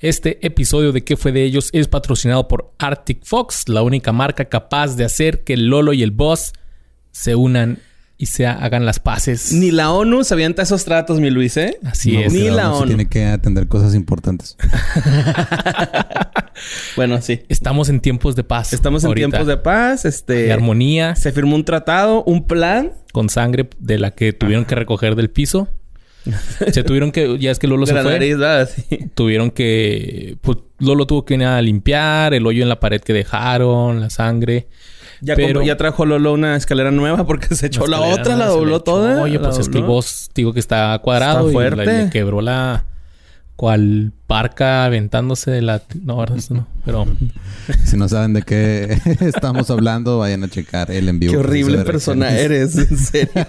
Este episodio de ¿Qué fue de ellos? es patrocinado por Arctic Fox, la única marca capaz de hacer que el Lolo y el Boss se unan y se hagan las paces. Ni la ONU se avienta esos tratos, mi Luis, ¿eh? Así No, es. Ni porque la se ONU. tiene que atender cosas importantes. Bueno, sí. Estamos en tiempos de paz. Estamos en tiempos de paz, de este... armonía, Se firmó un tratado, un plan con sangre de la que tuvieron que recoger del piso. Se tuvieron que, ya es que Lolo de se la fue. nariz, ¿verdad? Sí. Tuvieron que, pues Lolo tuvo que ir a limpiar el hoyo en la pared que dejaron, la sangre. Ya, Pero- compró- ya trajo Lolo una escalera nueva porque se echó la, otra, la dobló toda. Oye, pues es que el boss digo que está cuadrado Está y fuerte. le quebró la cual parca aventándose de la no, ¿verdad? Eso no, pero Si no saben de qué estamos hablando, vayan a checar el envío. Qué horrible persona eres, en serio.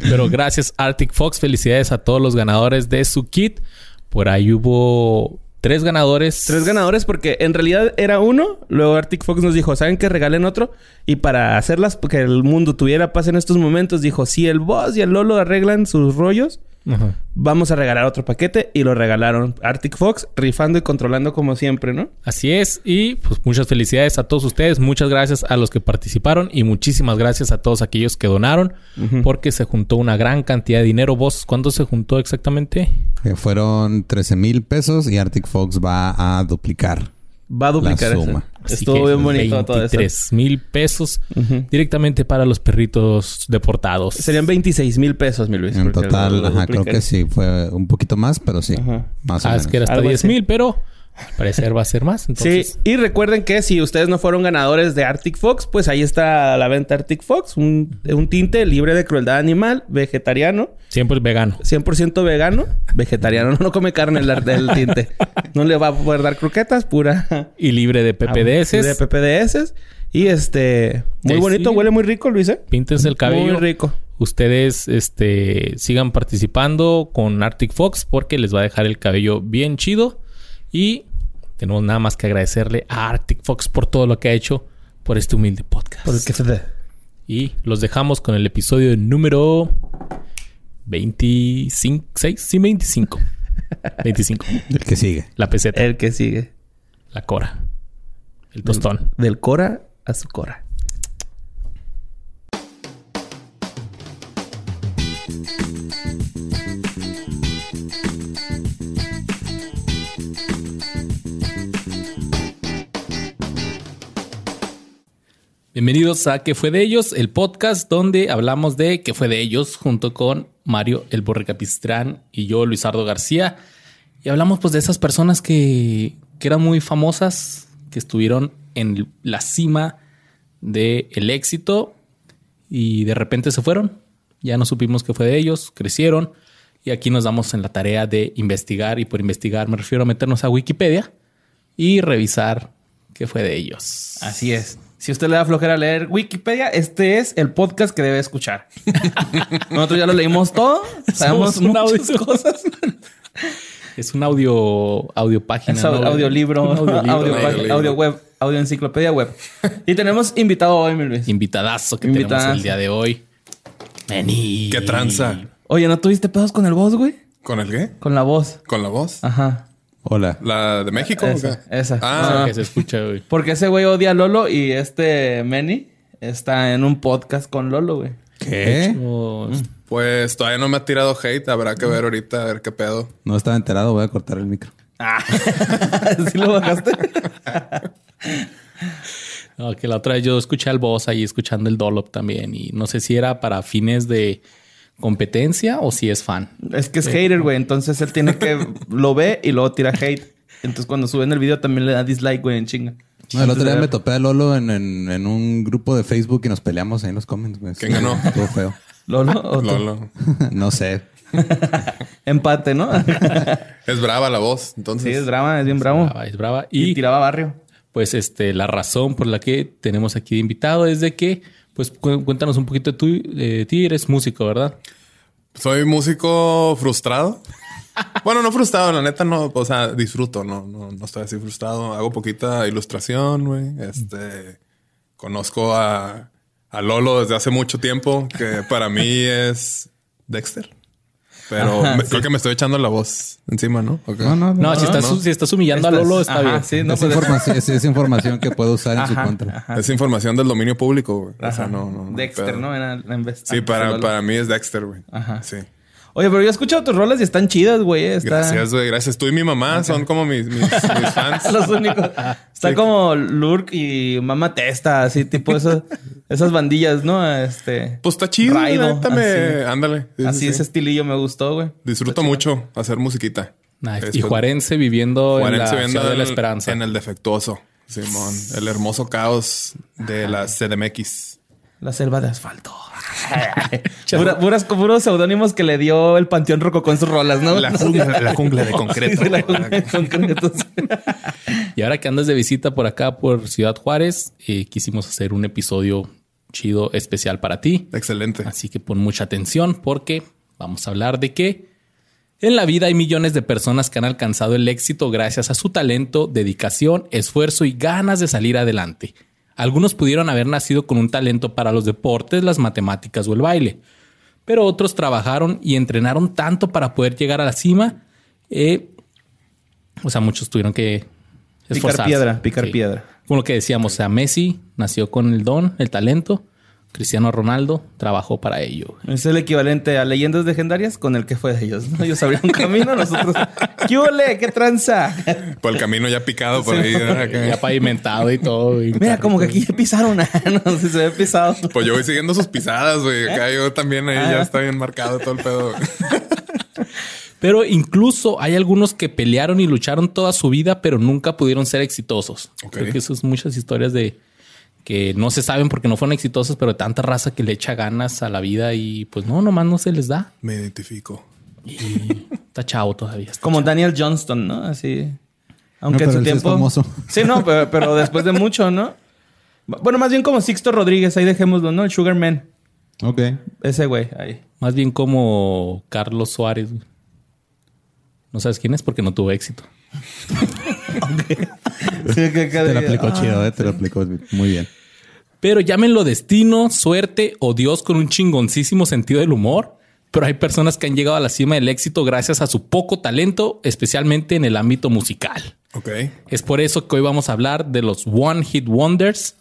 pero gracias Arctic Fox, felicidades a todos los ganadores de su kit. Por ahí hubo tres ganadores. Tres ganadores porque en realidad era uno. Luego Arctic Fox nos dijo, ¿saben qué? Regalen otro. Y para hacerlas, que el mundo tuviera paz en estos momentos, dijo, si el boss y el Lolo arreglan sus rollos, Ajá. vamos a regalar otro paquete. Y lo regalaron Arctic Fox, rifando y controlando como siempre, ¿no? Así es. Y pues muchas felicidades a todos ustedes. Muchas gracias a los que participaron. Y muchísimas gracias a todos aquellos que donaron. Porque se juntó una gran cantidad de dinero. ¿Vos cuánto se juntó exactamente? Que fueron 13 mil pesos y Arctic Fox va a duplicar. Va a duplicar La eso. suma. Estuvo que bien bonito todo eso. 23 mil pesos Ujú. directamente para los perritos deportados. Serían 26 mil pesos, mi Luis. En total, lo- lo ajá, creo que sí. Fue un poquito más, pero sí. Ajá. Más o Ah, menos. es que era hasta Algo 10 así. mil, pero al parecer va a ser más. Entonces, Sí, y recuerden que si ustedes no fueron ganadores de Arctic Fox, pues ahí está a la venta Arctic Fox, un, un tinte libre de crueldad animal, vegetariano, siempre es vegano. 100% vegano, vegetariano, no come carne el, el tinte. No le va a poder dar croquetas, pura Y libre de PPDS. de PPDS. Y este, muy Sí, bonito, sí. huele muy rico, Luis, ¿eh? Píntense el cabello. Muy rico. Ustedes este, sigan participando con Arctic Fox porque les va a dejar el cabello bien chido. Y tenemos nada más que agradecerle a Arctic Fox por todo lo que ha hecho por este humilde podcast. Por el que se dé. Y los dejamos con el episodio número 25, 6, sí, 25. 25. El que sigue. La peseta, El que sigue. la cora, el tostón. Del Cora a su Cora. Bienvenidos a ¿Qué fue de ellos? El podcast donde hablamos de ¿Qué fue de ellos? junto con Mario El Borre Capistrán y yo, Luisardo García. Y hablamos pues de esas personas que, que eran muy famosas, que estuvieron en la cima del el éxito y de repente se fueron. Ya no supimos qué fue de ellos, crecieron y aquí nos damos en la tarea de investigar y por investigar me refiero a meternos a Wikipedia y revisar qué fue de ellos. Así es. Si usted le da flojera leer Wikipedia, este es el podcast que debe escuchar. Nosotros ya lo leímos todo, sabemos muchas audio. cosas. Es un audio, audio página. Es ¿no? audiolibro, audio, Audiolibro. página, audio web, audio enciclopedia web. Y tenemos invitado hoy, mi Luis. Invitadazo que Invitadazo. tenemos el día de hoy. Vení. ¿Qué tranza? Oye, ¿no tuviste pedos con el voz, güey? ¿Con el qué? Con la voz. ¿Con la voz? Ajá. Hola. ¿La de México? o Esa, qué? esa. Ah, Que se escucha, güey. Porque ese güey odia a Lolo y este Manny está en un podcast con Lolo, güey. ¿Qué? Pues todavía no me ha tirado hate. Habrá que ver ahorita a ver qué pedo. No estaba enterado, voy a cortar el micro. Ah. ¿Sí lo bajaste? no, que la otra vez yo escuché al boss ahí escuchando el Dolop también. Y no sé si era para fines de competencia o si es fan. Es que es hater, güey. Entonces él tiene que... Lo ve y luego tira hate. Entonces cuando suben el video también le da dislike, güey, en chinga. No, el otro día me topé a Lolo en, en- en un grupo de Facebook y nos peleamos ahí en los comments, güey. ¿Quién ganó? Estuvo feo. ¿Lolo o? Lolo. no sé. Empate, ¿no? Es brava la voz. Entonces, sí, es drama, es bien bravo. Brava, es brava. Y, Y tiraba barrio. pues este, la razón por la que tenemos aquí de invitado es de que, pues cu- cuéntanos un poquito de de ti, eres músico, ¿verdad? soy músico frustrado. bueno, no frustrado, la neta no, o sea, disfruto, no, no, no estoy así frustrado. Hago poquita ilustración, güey. Este, conozco a, a Lolo desde hace mucho tiempo, que para mí es Dexter. Pero Ajá, me- sí. creo que me estoy echando la voz encima, ¿no? ¿O qué? No, no, No, si, estás, no. si estás humillando Estás- a Lolo, está ajá, bien. Sí, no, es, pues, información, es, es información que puedo usar en su Ajá, contra. ajá, Es información del dominio público, güey. O sea, ajá. no, no. no, Dexter, pero- ¿no? Era en vez- Sí, ah, para, para mí es Dexter, güey. Ajá. Sí. Oye, pero yo he escuchado tus rolas y están chidas, güey. Está... Gracias, güey. Gracias. Tú y mi mamá son como mis, mis, mis fans. Los únicos. Está Sí. como Lurk y Mama Testa, así, tipo esas, esas bandillas, ¿no? Este. Pues está chido. Raido, me-. Ándale. Sí, sí, así sí. ese estilillo me gustó, güey. Disfruto mucho hacer musiquita. Nice. Después- Y Juarense viviendo en la ciudad de la en- esperanza. En el defectuoso. Simón. El hermoso caos de la CDMX. La selva de asfalto. Pura- puras, puros seudónimos que le dio el Panteón Roco con sus rolas, ¿no? La jungla, la jungla de concreto. Sí, sí, la jungla de concreto. Y ahora que andas de visita por acá, por Ciudad Juárez, eh, quisimos hacer un episodio chido, especial para ti. Excelente. Así que pon mucha atención porque vamos a hablar de que en la vida hay millones de personas que han alcanzado el éxito gracias a su talento, dedicación, esfuerzo y ganas de salir adelante. Algunos pudieron haber nacido con un talento para los deportes, las matemáticas o el baile, pero otros trabajaron y entrenaron tanto para poder llegar a la cima. eh, o sea, muchos tuvieron que Picar esforzarse. piedra, picar Sí. piedra. Como lo que decíamos, o sea, Messi nació con el don, el talento. Cristiano Ronaldo trabajó para ello. Es el equivalente a leyendas legendarias con el que fue de ellos, ¿no? Ellos abrieron camino, nosotros. ¿Qué ole? ¿Qué tranza? Por el camino ya picado por ahí. Acá. Ya pavimentado y todo. y Mira, como que aquí ya pisaron. no sé si se ve pisado. Pues yo voy siguiendo sus pisadas, güey. Acá yo también ahí Ah. ya está bien marcado todo el pedo. Pero incluso hay algunos que pelearon y lucharon toda su vida, pero nunca pudieron ser exitosos. Creo que eso es muchas historias de que no se saben porque no fueron exitosos, pero tanta raza que le echa ganas a la vida y pues no, nomás no se les da. Me identifico. Y está chavo todavía. está Como chavo. Daniel Johnston, ¿no? Así. Aunque No, en su es tiempo. famoso. Sí, no, pero, pero después de mucho, ¿no? Bueno, más bien como Sixto Rodríguez, ahí dejémoslo, ¿no? El Sugar Man. Ok. Ese güey, ahí. Más bien como Carlos Suárez. güey. No sabes quién es porque no tuvo éxito. Te lo aplicó chido, ¿eh? Te lo aplicó muy bien. Pero llámenlo destino, suerte o Dios con un chingoncísimo sentido del humor. Pero hay personas que han llegado a la cima del éxito gracias a su poco talento, especialmente en el ámbito musical. Ok. Es por eso que hoy vamos a hablar de los One Hit Wonders.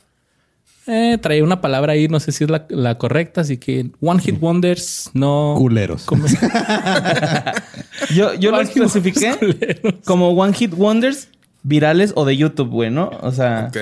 Eh, traía una palabra ahí, no sé si es la, la correcta, así que One Hit Wonders no. Culeros. ¿Cómo se- Yo, yo los clasifiqué culeros. como One Hit Wonders virales o de YouTube, güey, ¿no? O sea, Ok.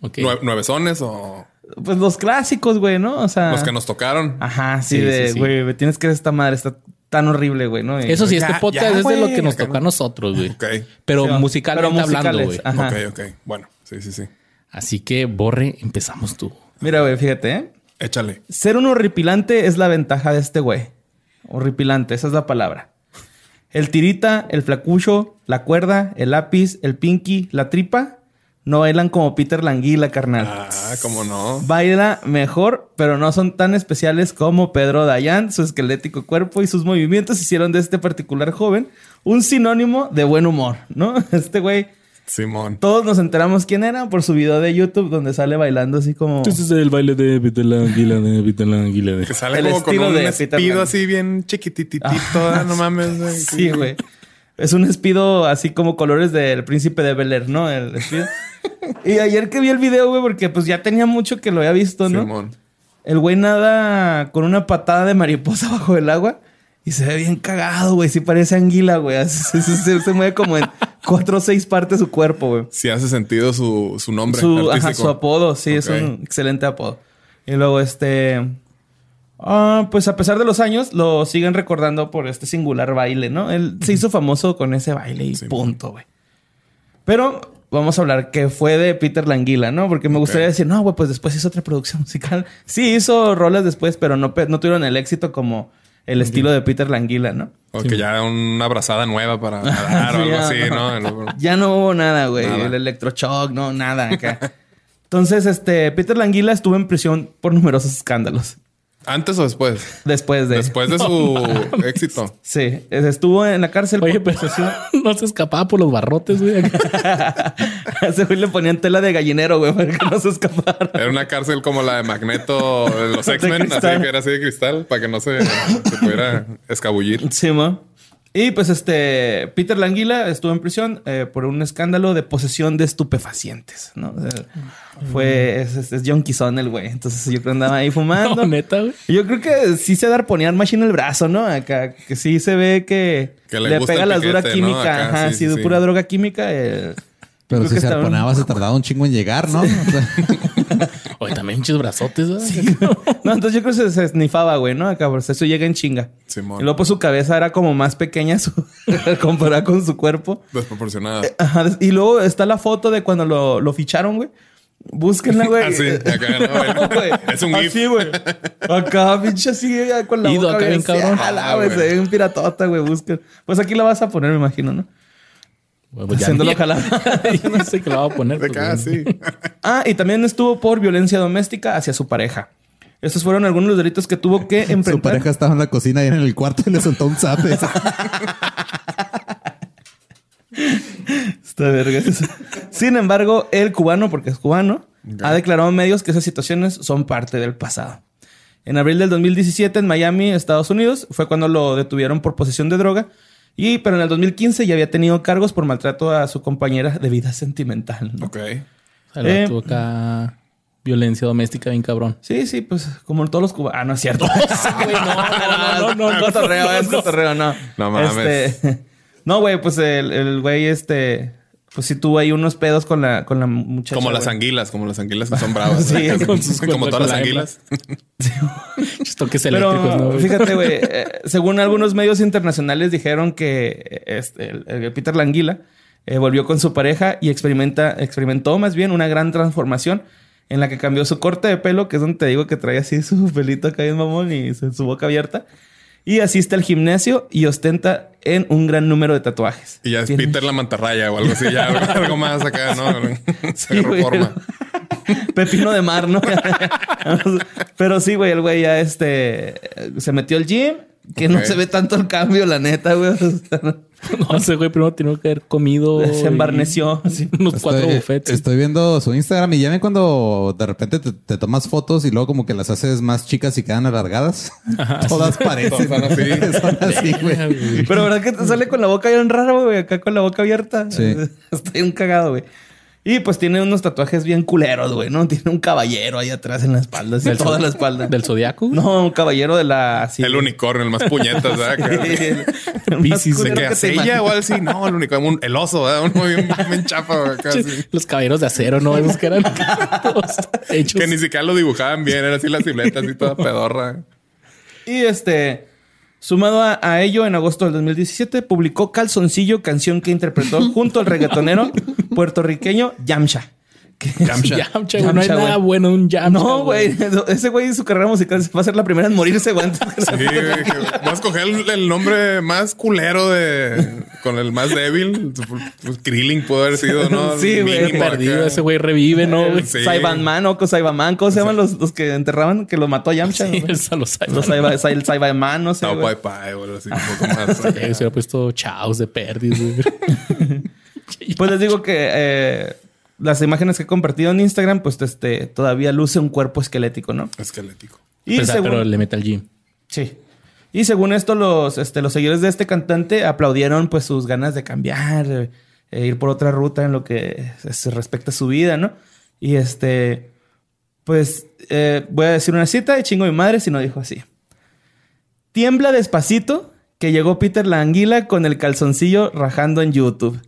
Ok. Nue- ¿Nuevesones o pues los clásicos, güey, ¿no? O sea. los que nos tocaron? Ajá, sí, Sí, de, sí, sí. güey, me tienes que ver esta madre, está tan horrible, güey, ¿no? Y- Eso sí, Ya, este podcast ya, es de lo que nos tocó a no. nosotros, güey. Ok. Pero Sí, musicalmente pero hablando, güey. ajá. Ok, ok. Bueno, sí, sí, sí. Así que, Borre, empezamos tú. Mira, güey, fíjate, ¿eh? Échale. Ser un horripilante es la ventaja de este güey. Horripilante, esa es la palabra. El tirita, el flacucho, la cuerda, el lápiz, el pinky, la tripa, no bailan como Peter Languila, carnal. Ah, cómo no. Baila mejor, pero no son tan especiales como Pedro Dayan. Su esquelético cuerpo y sus movimientos hicieron de este particular joven un sinónimo de buen humor, ¿no? Este güey, Simón. todos nos enteramos quién era por su video de YouTube donde sale bailando así como... Este es el baile de Peter Languila, de Peter Languila. Que sale El como con un de espido así bien chiquititito. ah, no mames, güey. Sí, güey. Es un espido así como colores del príncipe de Bel Air, ¿no? El espido. y ayer que vi el video, güey, porque pues ya tenía mucho que lo había visto, ¿no? Simón. El güey nada con una patada de mariposa bajo el agua y se ve bien cagado, güey. Sí parece anguila, güey. Se- se- se mueve como en cuatro o seis partes de su cuerpo, güey. Sí hace sentido su, su nombre Su, ajá, su apodo, sí, es un excelente apodo. Y luego, este. ah, pues a pesar de los años, lo siguen recordando por este singular baile, ¿no? Él se hizo famoso con ese baile y Sí. punto, güey. Pero vamos a hablar que fue de Peter Languila, ¿no? Porque me gustaría decir, no, güey, pues después hizo otra producción musical. Sí, hizo rolas después, pero no, no tuvieron el éxito como el estilo de Peter Languila, ¿no? O que ya una abrazada nueva para nadar o Sí, algo ya, así, no. ¿no? Ya no hubo nada, güey. Nada. El electroshock, no, nada acá. Entonces, este, Peter Languila estuvo en prisión por numerosos escándalos. ¿Antes o después? Después de. Después de su éxito. Sí, estuvo en la cárcel. Oye, por pero posesión. no se escapaba por los barrotes, güey. Ese güey le ponían tela de gallinero, güey, para que no se escapara. Era una cárcel como la de Magneto de los X-Men, así que era así de cristal, para que no se, se pudiera escabullir. Sí, mo. Y pues este Peter Languila estuvo en prisión eh, por un escándalo de posesión de estupefacientes, ¿no? O sea, fue es, es, es John Kizón el güey. Entonces yo creo que andaba ahí fumando. No, neta, güey. Yo creo que sí se da poner machine el brazo, ¿no? Acá que sí se ve que, Que le pega la dura piquete, ¿no? química, Acá, ajá, sí, sí, pura droga química. eh, Pero si que se estaba- arponaba, se tardaba un chingo en llegar, ¿no? O sea, Oye, también muchos brazotes, güey. No, entonces yo creo que se, se snifaba, güey, ¿no? Acá, pues eso llega en chinga. Simón. Y luego pues su cabeza era como más pequeña su, comparada con su cuerpo. Desproporcionada. Ajá, y luego está la foto de cuando lo, lo ficharon, güey. Búsquenla, güey. Así, acá, ¿no? Güey, Es un GIF. Así, güey. Acá, pinche así, ya con la Ido boca acá bien abierta. cabrón. Ah, Ah, güey. se ve un piratota, güey. Busquen. Pues aquí la vas a poner, me imagino, ¿no? Güey, pues Haciéndolo jalar. Yo no sé qué la va a poner. De pues, acá, sí. Ah, y también estuvo por violencia doméstica hacia su pareja. Estos fueron algunos de los delitos que tuvo que enfrentar. su pareja estaba en la cocina y en el cuarto y le soltó un zape. Está verga. Sin embargo, el cubano, porque es cubano, ha declarado en medios que esas situaciones son parte del pasado. En abril del 2017, en Miami, Estados Unidos, fue cuando lo detuvieron por posesión de droga. Y, pero en el 2015 ya había tenido cargos por maltrato a su compañera de vida sentimental. ¿no? Ok. O sea, la Eh. tuvo acá violencia doméstica bien cabrón. Sí, sí, pues como todos los cubanos. Ah, no es cierto. no, no, no, no, cotorreo, no, es no. cotorreo, no. No mames. Este, no, güey, pues el, el güey, este, pues sí tuvo ahí unos pedos con la, con la muchacha. Como las güey. anguilas, como las anguilas que son bravas. Sí, con sus como todas las con la anguilas. Toques eléctricos, ¿no? Pero güey? fíjate, güey, eh, según algunos medios internacionales dijeron que eh, este, el, el Peter Languila eh, volvió con su pareja y experimenta, experimentó más bien una gran transformación en la que cambió su corte de pelo, que es donde te digo que trae así su pelito acá en mamón y su boca abierta. Y asiste al gimnasio y ostenta en un gran número de tatuajes. Y ya es Tiene- Peter la mantarraya o algo así, ya algo más acá, ¿no? Se reforma. Pepino de mar, ¿no? Pero sí, güey, el güey ya este se metió al gym, que no se ve tanto el cambio, la neta, güey. O sea, no- No, ese güey primero tenía que haber comido. Se y- embarneció, así. Unos cuatro buffets. estoy viendo su Instagram y ya ven cuando de repente te, te tomas fotos y luego como que las haces más chicas y quedan alargadas. Todas parecen. Son así. Son así, güey. Pero verdad que te sale con la boca bien raro, güey, acá con la boca abierta. Sí. Estoy un cagado, güey. Y pues tiene unos tatuajes bien culeros, güey, ¿no? Tiene un caballero ahí atrás en la espalda, así, Del toda la espalda. ¿Del zodiaco? No, un caballero de la... así, El unicornio, el más puñetas, ¿verdad? Acá. El culero ¿De ella o algo así? No, el unicornio, un- el oso, ¿verdad? Uno bien, bien chafa acá. así. Los caballeros de acero, ¿no? Esos que eran todos hechos. Que ni siquiera lo dibujaban bien, era así la silueta, así toda pedorra. Y este, sumado a, a ello, en agosto del 2017 publicó Calzoncillo, canción que interpretó junto al reggaetonero puertorriqueño Yamcha. Yamcha. Yamcha, güey. No hay Yamcha, nada güey. bueno en un Yamcha. No, güey. Ese güey en su carrera musical va a ser la primera en morirse, güey. Sí, güey, Voy a escoger el, el nombre más culero de... Con el más débil. Pues, Krillin pudo haber sido, ¿no? Sí, güey. Perdido, ese güey revive, ¿no? güey? Sí. Saibanman o Saibaman, ¿cómo se llaman los, los que enterraban que lo mató a Yamcha? Sí, güey? esa lo sabe. Los Saiba- Sai- el Saibaman, no sé. Güey. Pai Pai o algo así, un poco más. Eh, se hubiera puesto chaos de pérdidas, güey. Pues les digo que eh, las imágenes que he compartido en Instagram, pues este todavía luce un cuerpo esquelético, ¿no? Esquelético. Y según- Pero le mete al gym. Sí. Y según esto, los, este, los seguidores de este cantante aplaudieron pues sus ganas de cambiar, eh, e ir por otra ruta en lo que se respecta a su vida, ¿no? Y este, pues eh, voy a decir una cita de chingo mi madre si no dijo así. Tiembla despacito que llegó Peter la anguila con el calzoncillo rajando en YouTube.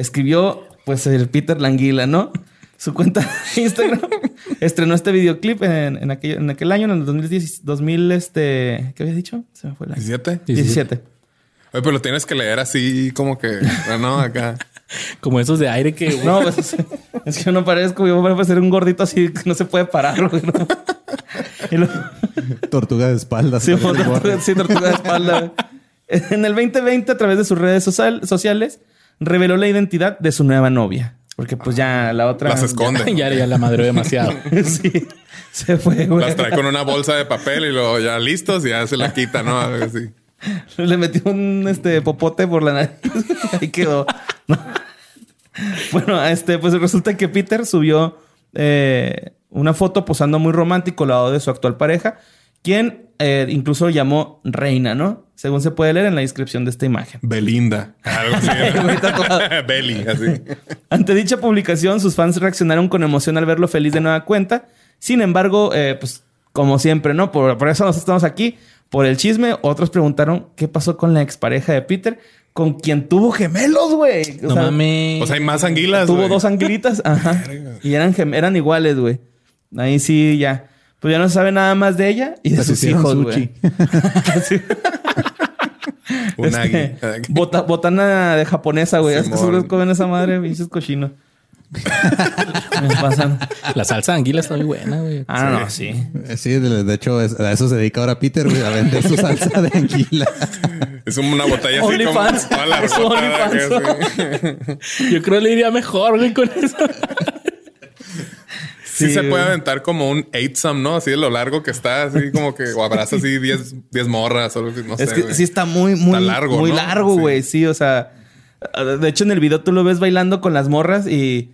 Escribió pues el Peter la anguila, ¿no? Su cuenta de Instagram estrenó este videoclip en, en aquel, en aquel año, en el 2010, 2000, este, ¿qué habías dicho? Se me fue el año. 17. 17. Oye, pero lo tienes que leer así como que, no, acá. Como esos de aire que, güey, No, pues es, es que no parezco, yo voy a ser un gordito así que no se puede parar, güey. ¿no? Y lo- Tortuga de espaldas. Sí, tortuga, sí, tortuga de espalda. En el 2020, a través de sus redes social- sociales, reveló la identidad de su nueva novia. Porque pues ya la otra... Las esconde. ya, ya la madre demasiado. sí. Se fue, güey. Las trae con una bolsa de papel y luego ya listos y ya se la quita, ¿no? Así. Le metió un este popote por la nariz. Ahí quedó. bueno, este, pues resulta que Peter subió eh, una foto posando muy romántico al lado de su actual pareja, quien eh, incluso llamó reina, ¿no? Según se puede leer en la descripción de esta imagen. Belinda. Algo así. Belly, así. Ante dicha publicación, sus fans reaccionaron con emoción al verlo feliz de nueva cuenta. Sin embargo, eh, pues como siempre, ¿no? Por, por eso nos estamos aquí, por el chisme. Otros preguntaron qué pasó con la expareja de Peter, con quien tuvo gemelos, güey. O No sea, mames. O sea, hay más anguilas. Tuvo dos anguilitas, ajá. Y eran, eran iguales, güey. Ahí sí, ya. Pues ya no se sabe nada más de ella y de Les sus hijos, güey. Sí. Un Este, bota- botana de japonesa, güey. Es que seguro comen esa madre, pinches cochinos. Me pasan. La salsa de anguila está muy buena, güey. Ah, no, sí. Eh, Sí, de, de hecho, es- a eso se dedica ahora Peter, güey, a vender su salsa de anguila. Es una botella así como OnlyFans. toda la Es su rota, OnlyFans. que Yo creo que le iría mejor, güey, con eso. Sí, Sí, se puede aventar como un eightsome, ¿no? Así de lo largo que está, así como que o abraza así 10 10 morras o algo así, no Es sé. que güey. sí está muy, muy largo, Muy ¿no? largo, güey. Sí. o sea. De hecho, en el video tú lo ves bailando con las morras y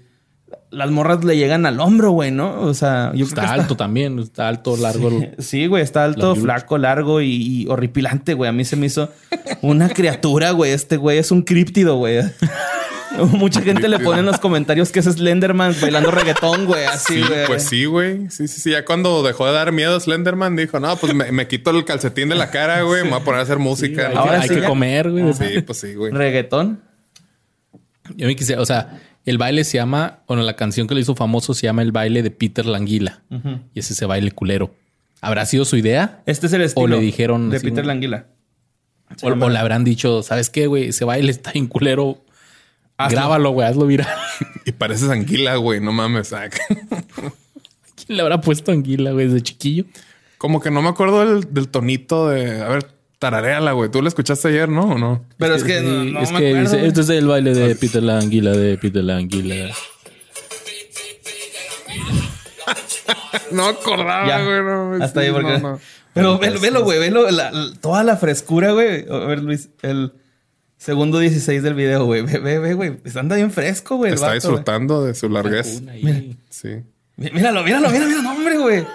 las morras le llegan al hombro, güey, ¿no? O sea, yo creo Está que alto también. Está alto, largo. Sí, güey, está alto, La flaco, largo y, y horripilante, güey. A mí se me hizo una criatura, güey. Este güey es un críptido, güey. Mucha gente le pone en los comentarios que es Slenderman bailando reggaetón, güey. Así, Sí, güey. pues sí, güey. Sí, sí, sí. Ya cuando dejó de dar miedo Slenderman, dijo, no, pues me, me quito el calcetín de la cara, güey. Me voy a poner a hacer música. hay ¿no? que, Ahora hay sí que ya. comer, güey. Sí, pues sí, güey. Reggaetón. Yo me quise, o sea, el baile se llama, bueno, la canción que le hizo famoso se llama el baile de Peter Languila. Y es ese baile culero. ¿Habrá sido su idea? Este es el estilo. O le dijeron De así, Peter. Languila. O, o le habrán dicho, ¿sabes qué, güey? Ese baile está bien culero. Hazlo. Grábalo, güey, hazlo viral. Y pareces anguila, güey. No mames. ah, ¿Quién le habrá puesto anguila, güey, desde chiquillo? Como que no me acuerdo del, del tonito de... A ver, tarareala, güey. ¿Tú la escuchaste ayer, no? ¿O no? Pero es que no, Sí, no es me que acuerdo, dice, este es el baile de Peter la anguila, de Peter la anguila. No acordaba, Ya. güey. no, Hasta ahí sí, porque... no, no. Pero velo, velo, güey. Velo. la- la- toda la frescura, güey. A ver, Luis. El segundo 16 del video, güey. Ve, ve, ve, güey. Anda bien fresco, güey. Está vato, disfrutando de su larguez. Ahí. Sí. Mí- Míralo, míralo, míralo, míralo, hombre, güey.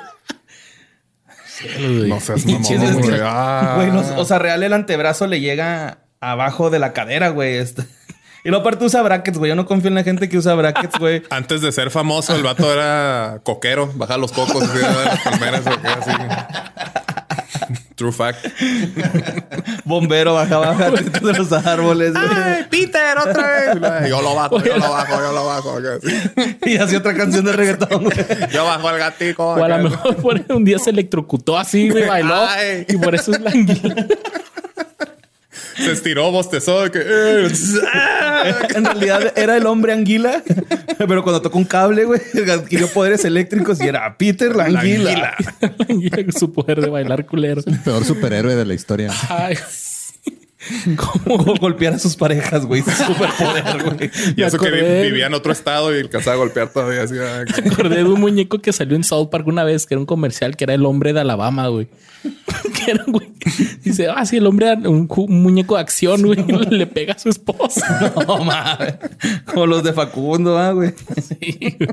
No seas mamón, es que- güey. Ah. Güey, no- o sea, real el antebrazo le llega abajo de la cadera, güey. este. Y luego aparte usa brackets, güey. Yo no confío en la gente que usa brackets, güey. Antes de ser famoso, el vato era coquero, bajaba los cocos así de las palmeras así. True fact. Bombero bajaba baja de los árboles, güey. Peter, otra vez! Yo lo bajo, yo lo bajo, yo lo bajo. así. Y hacía otra canción de reggaetón, güey. Yo bajo el gatico. O a lo mejor por un día se electrocutó así, güey, bailó. Ay. Y por eso es la anguila. Se estiró, bostezó. que, eh, En realidad era el hombre anguila, pero cuando tocó un cable, güey, adquirió poderes eléctricos y era Peter la la anguila. La su poder de bailar culero. Peor superhéroe de la historia. Ay, Como golpear a sus parejas, güey. Su superpoder, güey. Y Me eso que acordé- vivía en otro estado y alcanzaba a golpear todavía así. ah, me acordé de un muñeco que salió en South Park una vez, que era un comercial, que era el hombre de Alabama, güey. Que era, güey. Dice, ah, sí, el hombre, un, un muñeco de acción, güey, le pega a su esposa. No mames. Como los de Facundo, ah, güey. Sí, güey.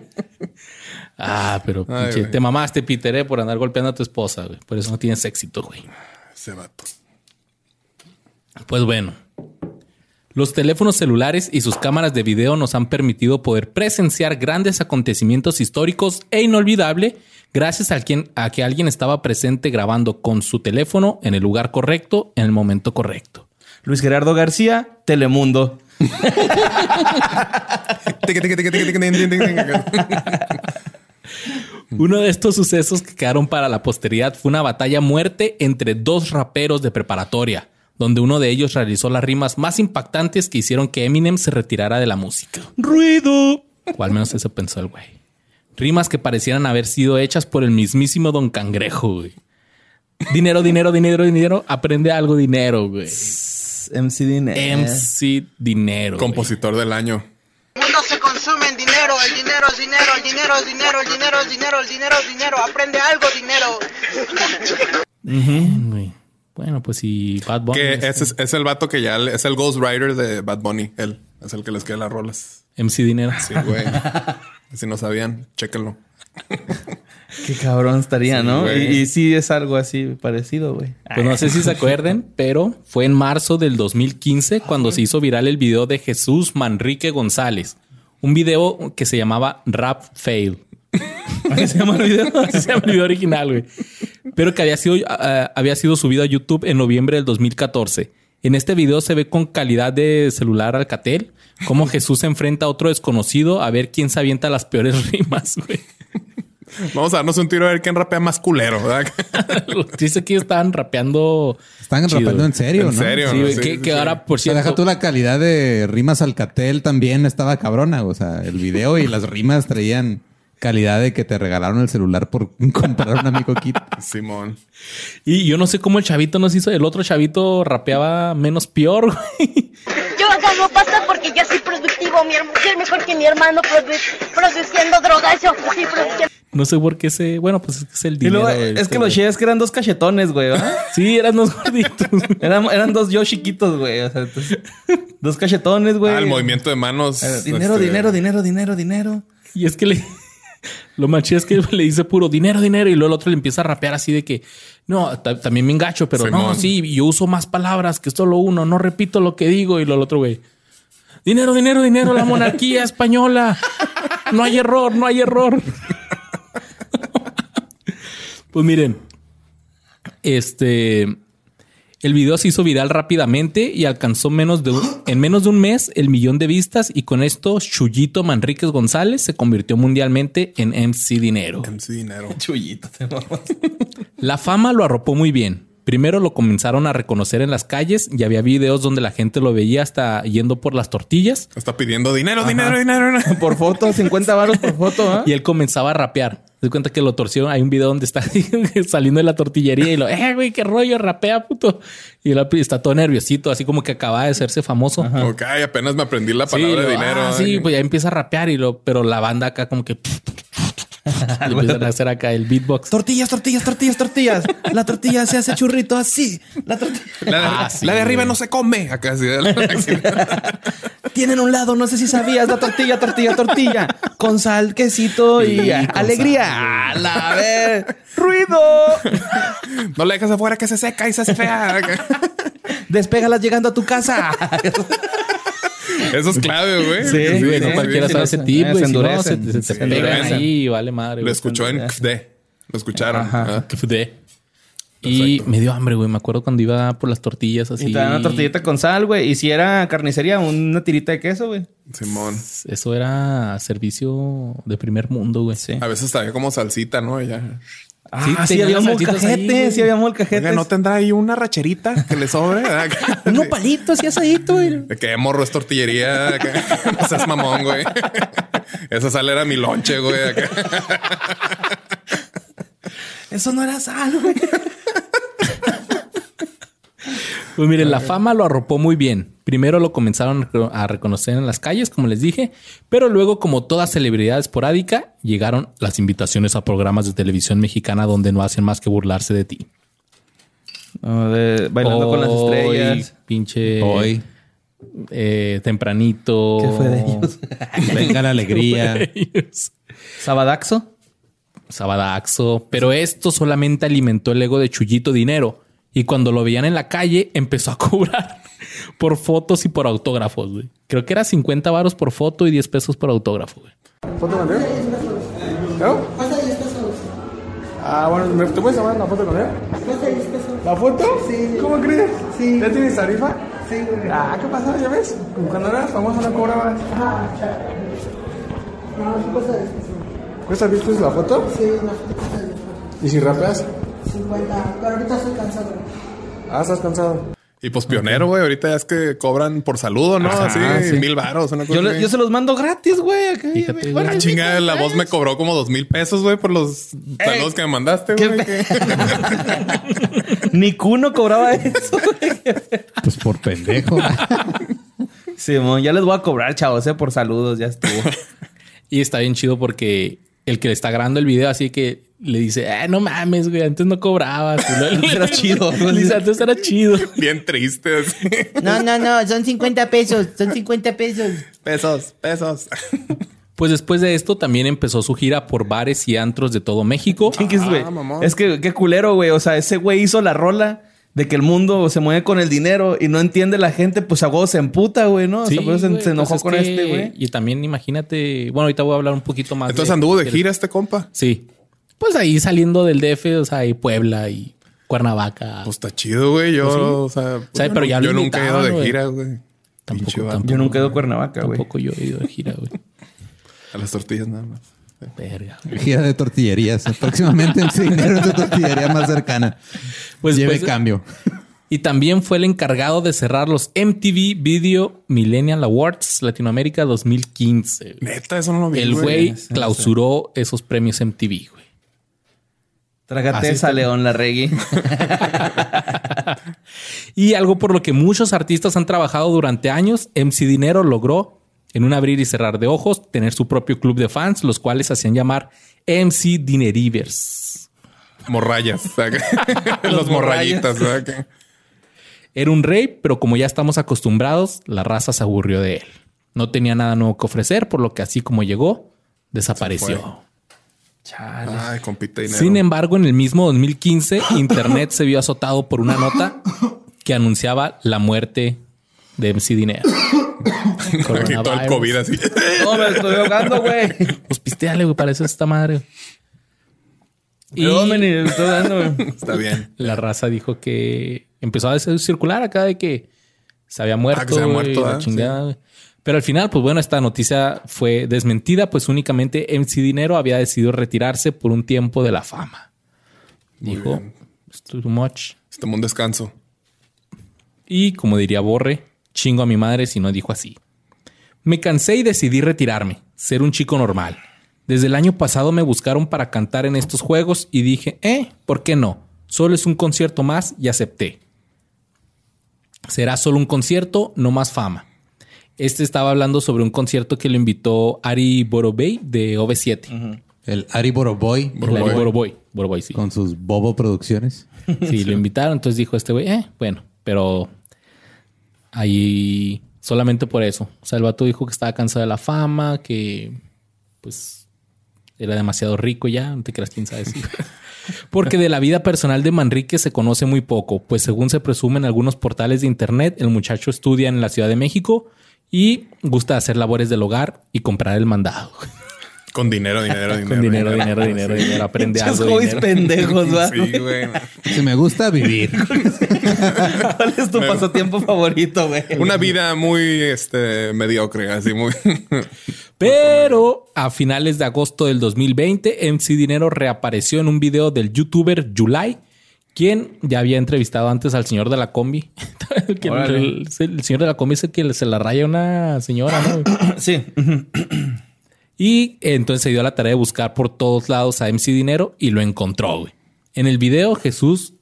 Ah, pero Ay, pinche, te mamaste, Peter, eh, por andar golpeando a tu esposa, güey. Por eso no tienes éxito, güey. Ese vato. Pues bueno, los teléfonos celulares y sus cámaras de video nos han permitido poder presenciar grandes acontecimientos históricos e inolvidable gracias a, quien, a que alguien estaba presente grabando con su teléfono en el lugar correcto, en el momento correcto. Luis Gerardo García, Telemundo. Uno de estos sucesos que quedaron para la posteridad fue una batalla muerte entre dos raperos de preparatoria, donde uno de ellos realizó las rimas más impactantes que hicieron que Eminem se retirara de la música. Ruido. O al menos eso pensó el güey. Rimas que parecieran haber sido hechas por el mismísimo Don Cangrejo, güey. Dinero, dinero, dinero, dinero. Aprende algo, dinero, güey. MC Dinero. MC Dinero. güey. Compositor del año. El mundo se consume presumen dinero, el dinero es dinero, el dinero es dinero, el dinero es dinero, el dinero es dinero, aprende algo, dinero. Güey. Bueno, pues si Bad Bunny. Que este, ese es, es el vato que ya le- es el Ghost Rider de Bad Bunny. Él es el que les queda las rolas. MC Dinero. Sí, güey. si no sabían, chéquenlo. Qué cabrón estaría, Sí, ¿no? Y, y sí es algo así parecido, güey. Pues no sé si se acuerden, pero fue en marzo del 2015 cuando se hizo viral el video de Jesús Manrique González. Un video que se llamaba Rap Fail. ¿Qué se llama el video? Así se llama el video original, güey. Pero que había sido, ah, había sido subido a YouTube en noviembre del 2014. En este video se ve con calidad de celular Alcatel cómo Jesús se enfrenta a otro desconocido a ver quién se avienta las peores rimas, güey. Vamos a darnos un tiro a ver quién rapea más culero, ¿verdad? Dice que estaban rapeando. Están chido. rapeando en serio, En ¿no? serio. Sí, ¿no? güey, Sí, que, sí, que sí. ahora, por O sea, deja cierto, tú la calidad de rimas Alcatel también estaba cabrona. O sea, el video y las rimas traían calidad de que te regalaron el celular por comprar un amigo kit. Simón. Y yo no sé cómo el chavito nos hizo. El otro chavito rapeaba menos peor, güey. Yo gano pasta porque yo soy productivo, mi hermano. Soy mejor que mi hermano produ- produciendo drogas. Yo sí produciendo. No sé por qué ese. Bueno, pues es que es el Y dinero. luego, este, es que los chidos que eran dos cachetones, güey. ¿verdad? Sí, eran dos gorditos. Eran, eran dos yo chiquitos, güey. O sea, entonces, dos cachetones, güey. Ah, el movimiento de manos. Eh, Dinero, este, dinero, dinero, dinero, dinero. Y es que le. Lo más chido es que le dice puro dinero, dinero. Y luego el otro le empieza a rapear así de que no, ta- también me engacho, pero no, sí, yo uso más palabras que solo uno. No repito lo que digo. Y lo el otro, güey. Dinero, dinero, dinero, la monarquía española. No hay error, no hay error. pues miren, este. El video se hizo viral rápidamente y alcanzó menos de un- en menos de un mes el millón de vistas y con esto Chuyito Manríquez González se convirtió mundialmente en MC Dinero. MC dinero. Chullito, te. La fama lo arropó muy bien. Primero lo comenzaron a reconocer en las calles y había videos donde la gente lo veía hasta yendo por las tortillas Está pidiendo dinero, dinero, dinero. dinero. Por foto, 50 varos por foto, ¿ah? y él comenzaba a rapear. Se cuenta que lo torcieron. Hay un video donde está saliendo de la tortillería y lo, eh, güey, qué rollo, rapea, puto. Y él está todo nerviosito, así como que acaba de hacerse famoso. Ok, apenas me aprendí la Sí, palabra lo- de dinero. ah, sí, ¿eh? pues ya empieza a rapear y lo, pero la banda acá como que y empiezan a hacer acá el beatbox. Tortillas, tortillas, tortillas, tortillas. La tortilla se hace churrito así. La tortilla. La de, Ah, sí, la de arriba no se come. Acá sí. Tienen un lado, no sé si sabías, la tortilla, tortilla, tortilla. Con sal, quesito y alegría. A la vez. ¡Ruido! no la dejas afuera que se seca y se hace fea. Despégalas llegando a tu casa. Eso es clave, güey. Sí, Sí, güey, no sí, cualquiera sí, sabe sí, ese sí. tip, güey. se endurecen. se te Se pegan endurecen. ahí y vale madre. Lo escuchó en KFD. Lo escucharon. Ajá. De- Y me dio hambre, güey. Me acuerdo cuando iba por las tortillas así. Y te dan una tortillita con sal, güey. Y si era carnicería, una tirita de queso, güey. Simón. Eso era servicio de primer mundo, güey. Sí. A veces había como salsita, ¿no? Y ya. Ah, Sí, sí, había ahí, molcajete. Sí, había molcajete. ¿no tendrá ahí una racherita que le sobre? Unos palitos y asadito, güey. De que morro es tortillería. acá. No seas mamón, güey. Esa sal era mi lonche, güey. acá. Eso no era sal, güey. Pues miren, la fama lo arropó muy bien. Primero lo comenzaron a reconocer en las calles, como les dije, pero luego, como toda celebridad esporádica, llegaron las invitaciones a programas de televisión mexicana donde no hacen más que burlarse de ti. No, de- bailando con las estrellas. Pinche. Hoy. eh, tempranito. ¿Qué fue de ellos? Venga la alegría. ellos. Sabadaxo. Sabadaxo. Pero esto solamente alimentó el ego de Chuyito Dinero. Y cuando lo veían en la calle, empezó a cobrar por fotos y por autógrafos, güey. Creo que era 50 varos por foto y 10 pesos por autógrafo, güey. ¿Foto con él? ¿No? Ah, bueno, ¿me- ¿te puedes tomar una foto con él? ¿La foto? Sí. ¿Cómo crees? Sí. ¿Ya tienes tarifa? Sí. Ah, ¿qué pasa? ¿Ya ves? Cuando eras famoso no cobrabas. No, ¿qué es? ¿Cuesta 10 pesos la foto? Sí, la foto cuesta 10 pesos. ¿Y si rapeas? 50, pero ahorita estoy cansado. Ah, estás cansado. Y pues pionero, güey. Ahorita ya es que cobran por saludo, ¿no? Así, sí. mil varos. Una cosa Yo, le- yo se los mando gratis, güey. Bueno, Ah, chinga, la voz me cobró como dos mil pesos, güey, por los saludos que me mandaste, ¿Qué güey. pe- Ni Kuno cobraba eso, güey. Pues por pendejo. Simón, ya les voy a cobrar, chavos, eh, por saludos. Ya estuvo. Y está bien chido porque el que le está grabando el video así que le dice, ah, no mames, güey, antes no cobrabas. Y luego- Era chido. Dice, antes era chido. Bien triste. así. No, no, no, son 50 pesos, son 50 pesos. Pesos, pesos. Pues después de esto también empezó su gira por bares y antros de todo México. Ah. Es que qué culero, güey. O sea, ese güey hizo la rola de que el mundo se mueve con el dinero y no entiende la gente, pues a huevo se emputa, güey, ¿no? O sea, se, güey, se enojó pues es con que- este, güey. Y también imagínate, bueno, ahorita voy a hablar un poquito más. Entonces anduvo de gira este compa. Sí. Pues ahí saliendo del DF, o sea, y Puebla y Cuernavaca. Pues está chido, güey. Yo, o sea, pues, sea, yo pero no- ya yo nunca he ido de gira, güey. Tampoco, tampoco. Yo nunca he ido a Cuernavaca, güey. Tampoco yo he ido de gira, güey. A las tortillas nada más. Verga. Gira de tortillerías. Próximamente el dinero en tu tortillería más cercana. Pues Lleve después- cambio. Y también fue el encargado de cerrar los MTV Video Millennial Awards Latinoamérica 2015. güey. Neta, eso no lo vi. El güey clausuró esos premios MTV, güey. Trágate Así esa. León Larregui. Y algo por lo que muchos artistas han trabajado durante años, MC Dinero logró, en un abrir y cerrar de ojos, tener su propio club de fans, los cuales se hacían llamar MC Dinerivers. Morrayas. Los morrayitas. Era un rey, pero como ya estamos acostumbrados, la raza se aburrió de él. No tenía nada nuevo que ofrecer, por lo que así como llegó, desapareció. Ay, compite dinero. Sin embargo, en el mismo 2015, Internet se vio azotado por una nota que anunciaba la muerte de MC Dinero. Aquí todo el. COVID así. No, me estoy ahogando, güey. Pues pisteale, güey, para eso es esta madre. Y Perdón, me estoy dando, güey. Está bien. la raza dijo que empezó a circular acá de que se había muerto. Ah, que se había muerto, la ah, chingada, güey. Pero al final, pues bueno, esta noticia fue desmentida, pues únicamente MC Dinero había decidido retirarse por un tiempo de la fama. Dijo, bien. "It's too much. Se tomó un descanso. Y como diría Borre, chingo a mi madre si no dijo así. Me cansé y decidí retirarme, ser un chico normal. Desde el año pasado me buscaron para cantar en estos juegos y dije, eh, ¿por qué no? Solo es un concierto más y acepté. Será solo un concierto, no más fama. Este estaba hablando sobre un concierto que lo invitó Ari Borobey de OV7. El Ari Boroboy El Ari Boroboy. Boroboy, sí. con sus Bobo Producciones. Sí, lo invitaron. Entonces dijo este güey, eh, bueno, pero ahí solamente por eso. O sea, el vato dijo que estaba cansado de la fama, que pues era demasiado rico ya, no te creas quién sabe si. Porque de la vida personal de Manrique se conoce muy poco, pues según se presume en algunos portales de internet, el muchacho estudia en la Ciudad de México y gusta hacer labores del hogar y comprar el mandado. Con dinero, dinero, dinero. Con dinero, dinero, dinero, dinero. Aprende Esos algo. hobbies pendejos, va. Sí, güey. Si me gusta vivir. ¿Cuál es tu Me- pasatiempo favorito, güey? Una vida muy este, mediocre, así muy. Pero a finales de agosto del 2020, MC Dinero reapareció en un video del youtuber Yulai, quien ya había entrevistado antes al señor de la combi. El, Órale. el- el señor de la combi es el que se la raya una señora, ¿no? Sí. Y entonces se dio a la tarea de buscar por todos lados a MC Dinero y lo encontró, güey. En el video, Jesús,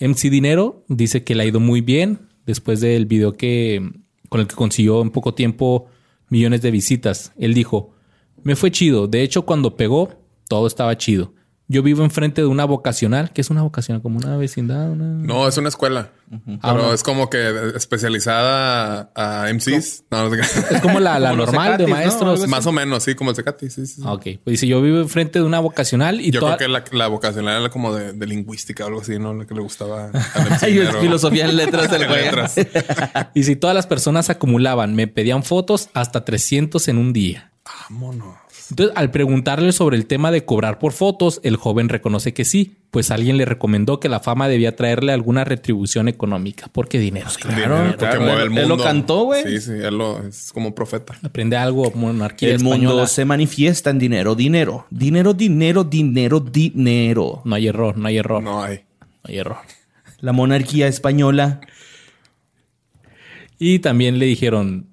MC Dinero, dice que le ha ido muy bien después del video que con el que consiguió en poco tiempo millones de visitas. Él dijo, me fue chido. De hecho, cuando pegó, todo estaba chido. Yo vivo enfrente de una vocacional. ¿Qué es una vocacional? Como una vecindad, una... No, es una escuela. Ah, Pero no. es como que especializada a MCs. No, no sé. Es como la, la Como normal de maestros. Más o menos, sí, como el Tecati. Sí, sí, sí. Ah, ok. Pues dice, yo vivo enfrente de una vocacional y Yo toda- creo que la, la vocacional era como de, de lingüística o algo así, ¿no? Lo que le gustaba al Dinero. filosofía en letras del güey. Letras. Y si todas las personas acumulaban, me pedían fotos hasta 300 en un día. Vámonos. Entonces, al preguntarle sobre el tema de cobrar por fotos, el joven reconoce que sí, pues alguien le recomendó que la fama debía traerle alguna retribución económica, porque dinero. claro. Dinero, porque claro, mueve él- el mundo. él lo cantó, güey. Sí, sí, él lo es como un profeta. Aprende algo, monarquía El mundo española. se manifiesta en dinero, dinero, dinero, dinero, dinero, dinero. No hay error, no hay error, no, No hay. hay error. La monarquía española. Y también le dijeron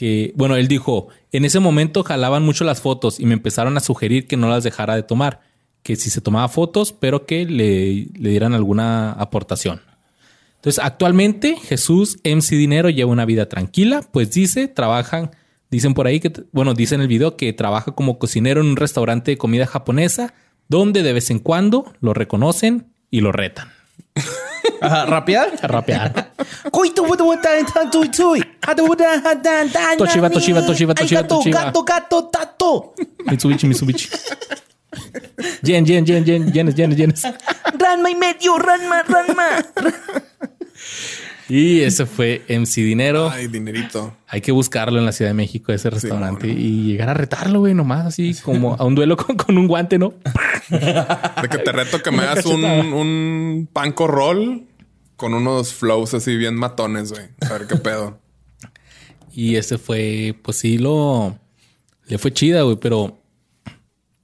que, bueno, él dijo, en ese momento jalaban mucho las fotos y me empezaron a sugerir que no las dejara de tomar, que si se tomaba fotos, pero que le, dieran alguna aportación. Entonces, actualmente Jesús MC Dinero lleva una vida tranquila, pues dice, trabajan Dicen por ahí que, bueno, dice en el video que trabaja como cocinero en un restaurante de comida japonesa, donde de vez en cuando lo reconocen y lo retan. Ajá, ¿Rapear? Rapear. Toshiba, Toshiba, Toshiba, Toshiba, Toshiba. Gato, gato, tato. Mitsubishi, Mitsubishi. Yen, yen, yen, yenes, yenes, yenes. Ranma y medio, Ranma, Ranma. Y ese fue MC Dinero. Ay, dinerito. Hay que buscarlo en la Ciudad de México, ese restaurante, y llegar a retarlo, güey, nomás así como a un duelo con, con un guante, ¿no? De que te reto que me hagas un, un panco roll con unos flows así bien matones, güey. A ver qué pedo. Y ese fue, pues sí, lo le fue chida, güey, pero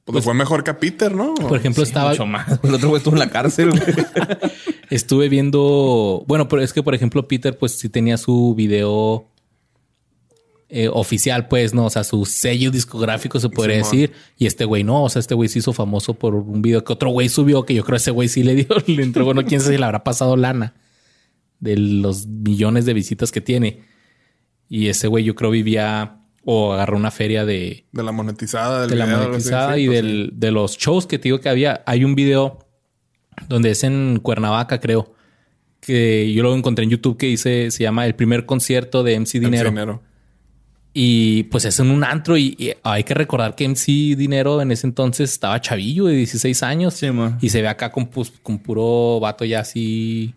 Pues, fue mejor que a Peter, ¿no? por ejemplo, estaba Mucho más. El otro güey estuvo en la cárcel, güey. estuve viendo, bueno, pero es que por ejemplo Peter pues sí tenía su video eh, oficial, pues, ¿no? O sea, su sello discográfico se podría Simón. decir. Y este güey no, o sea, este güey se hizo famoso por un video que otro güey subió, que yo creo ese güey sí le dio, le entró, bueno, quién sabe si le habrá pasado lana de los millones de visitas que tiene. Y ese güey yo creo vivía o agarró una feria de, De la monetizada, del de la video, monetizada y pues, del, de los shows que te digo que había. Hay un video donde es en Cuernavaca, creo, que yo lo encontré en YouTube que dice, se llama El primer concierto de MC. Dinero. dinero. Y pues es en un antro y, y hay que recordar que MC Dinero en ese entonces estaba chavillo de 16 años Sí, y se ve acá con, pues, con puro vato ya así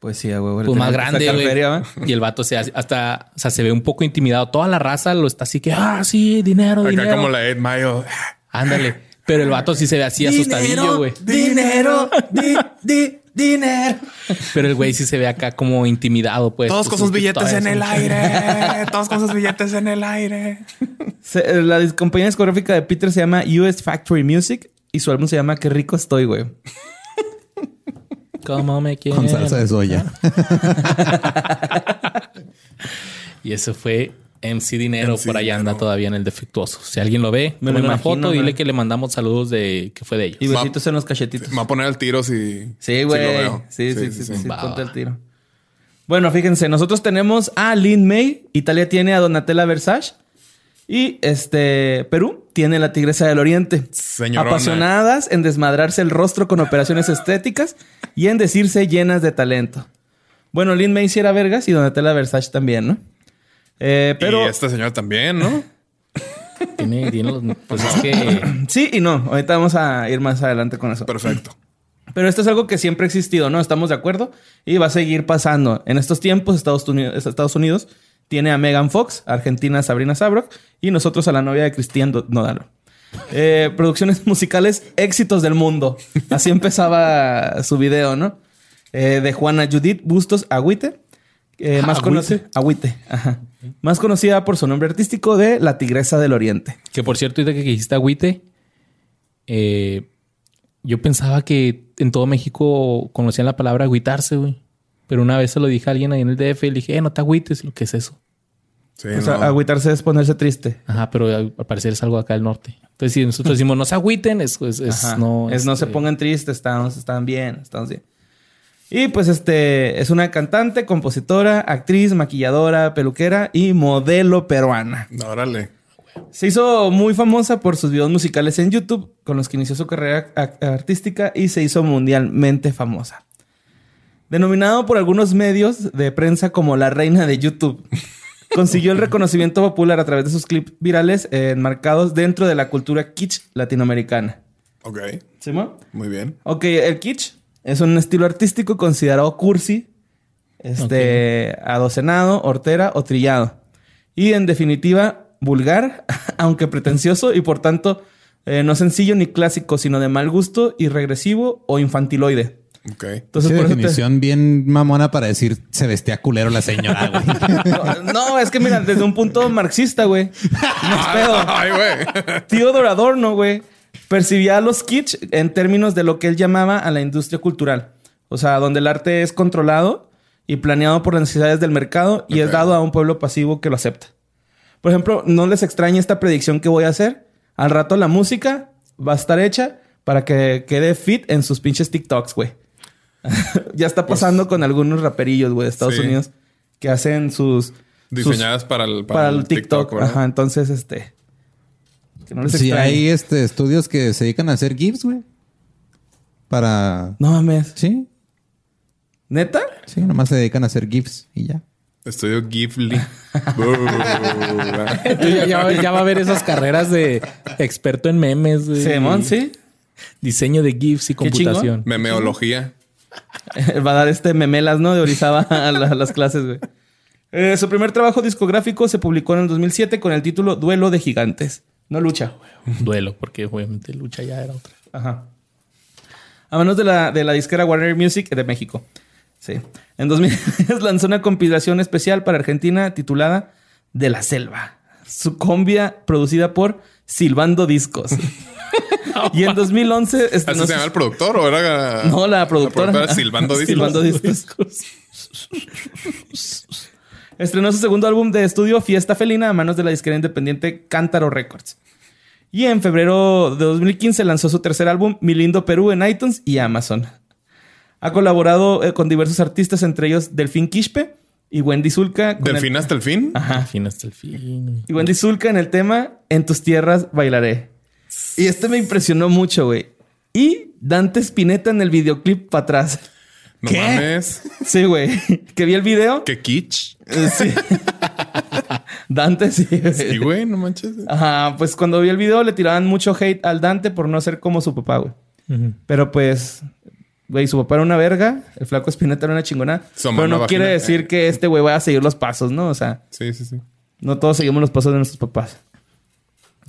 Pues sí, güey. pues más grande, güey. Y el vato se hace hasta, o sea, se ve un poco intimidado. Toda la raza lo está así que, ah, sí, dinero, Acá dinero. como la 8 Mayo. Ándale. Pero el vato sí se ve así asustadillo, güey. Dinero, di, di, dinero. Pero el güey sí se ve acá como intimidado, pues. Todos Pues, con sus billetes en el aire. Todos con sus billetes en el aire. Se- La compañía discográfica de Peter se llama US Factory Music y su álbum se llama Qué rico estoy, güey. ¿Cómo me quieren? Con salsa de soya. Y eso fue MC Dinero. MC por allá anda todavía en el defectuoso. Si alguien lo ve, Me una imagino, foto, dile que le mandamos saludos de que fue de ellos. Y besitos en los cachetitos. Me va a poner el tiro si. Sí, si güey. lo veo. sí, sí, sí, sí, sí, Va, ponte va. el tiro. Bueno, fíjense, nosotros tenemos a Lin May, Italia tiene a Donatella Versace y este Perú tiene la Tigresa del Oriente. Señorona. Apasionadas en desmadrarse el rostro con operaciones estéticas y en decirse llenas de talento. Bueno, Lin May sí era vergas y Donatella Versace también, ¿no? Eh, pero Y este señor también, ¿no? Tiene, tiene los- pues es que sí y no. Ahorita vamos a ir más adelante con eso. Perfecto. Pero esto es algo que siempre ha existido, ¿no? Estamos de acuerdo y va a seguir pasando. En estos tiempos, Estados Unidos, Estados Unidos tiene a Megan Fox, Argentina a Sabrina Sabrok y nosotros a la novia de Cristian Do- Nodal. Eh, producciones musicales, éxitos del mundo. Así empezaba su video, ¿no? Eh, de Juana Judith Bustos Agüite. Eh, más Agüite. conocida, Agüite, ajá. Más conocida por su nombre artístico de La Tigresa del Oriente. Que por cierto, ahorita que dijiste agüite, eh, yo pensaba que en todo México conocían la palabra agüitarse, güey. Pero una vez se lo dije a alguien ahí en el DF y le dije, eh, no te agüites. Lo que es eso. Sí, O sea, agüitarse es ponerse triste. Ajá, pero al parecer es algo acá del norte. Entonces, si nosotros decimos no se agüiten, es, es, es Ajá. no. es no se este, pongan tristes, estamos, están bien, estamos bien. Y pues este es una cantante, compositora, actriz, maquilladora, peluquera y modelo peruana. Órale. Se hizo muy famosa por sus videos musicales en YouTube, con los que inició su carrera artística y se hizo mundialmente famosa. Denominado por algunos medios de prensa como la reina de YouTube, consiguió el reconocimiento popular a través de sus clips virales eh, enmarcados dentro de la cultura kitsch latinoamericana. Ok. ¿Simón? Muy bien. Ok, el kitsch es un estilo artístico considerado cursi, este, adocenado, hortera o trillado. Y en definitiva, vulgar, aunque pretencioso y por tanto eh, no sencillo ni clásico, sino de mal gusto y regresivo o infantiloide. Ok. Entonces, Qué por eso te- definición bien mamona para decir se vestía culero la señora, güey. No, no, es que mira, desde un punto marxista, güey. No es pedo. Ay, güey. Theodor Adorno, güey, percibía a los kitsch en términos de lo que él llamaba a la industria cultural. O sea, donde el arte es controlado y planeado por las necesidades del mercado y es dado a un pueblo pasivo que lo acepta. Por ejemplo, no les extraña esta predicción que voy a hacer. Al rato la música va a estar hecha para que quede fit en sus pinches TikToks, güey. ya está pasando con algunos raperillos, güey, de Estados sí. Unidos que hacen sus, Diseñadas para el, para, el TikTok. ¿verdad? Ajá, entonces este. Que no les Sí, extrañe. hay este, estudios que se dedican a hacer GIFs, güey. Para. No mames. Sí, ¿Neta? sí, nomás se dedican a hacer GIFs y ya. Estudio Ghibli. Ya, ya va- ya va a haber esas carreras de experto en memes. güey. Simón, sí. Diseño de GIFs y computación. Memeología. Va a dar este memelas, ¿no? De Orizaba a, la- a las clases, güey. Eh, su primer trabajo discográfico se publicó en el 2007 con el título Duelo de Gigantes. No lucha. Duelo, porque obviamente lucha ya era otra. Ajá. A manos de la, de la disquera Warner Music de México. Sí. En 2010 lanzó una compilación especial para Argentina titulada De la Selva. Su combia producida por Silbando Discos. y en 2011 ¿Así estrenó se llama el productor o era...? No, la productora. productora Silbando Discos. Silbando Discos. Estrenó su segundo álbum de estudio, Fiesta Felina, a manos de la disquera independiente Cántaro Records. Y en febrero de 2015 lanzó su tercer álbum, Mi Lindo Perú, en iTunes y Amazon. Ha colaborado eh, con diversos artistas, entre ellos Delfín Quispe y Wendy Zulka. con ¿Del el- fin hasta el fin? Ajá. Al fin hasta el fin. Y Wendy Zulka en el tema En tus tierras bailaré. Y este me impresionó mucho, güey. Y Dante Spinetta en el videoclip para atrás. No mames. Sí, güey. Que vi el video. Qué kitsch. Eh, Sí. Dante, sí. güey. Sí, güey, no manches. Ajá, pues cuando vi el video le tiraban mucho hate al Dante por no ser como su papá, güey. Pero pues, güey, su papá era una verga, el flaco Spinetta era una chingona. Pero no vagina. quiere decir que este güey vaya a seguir los pasos, ¿no? O sea, Sí, sí, sí. no todos seguimos los pasos de nuestros papás.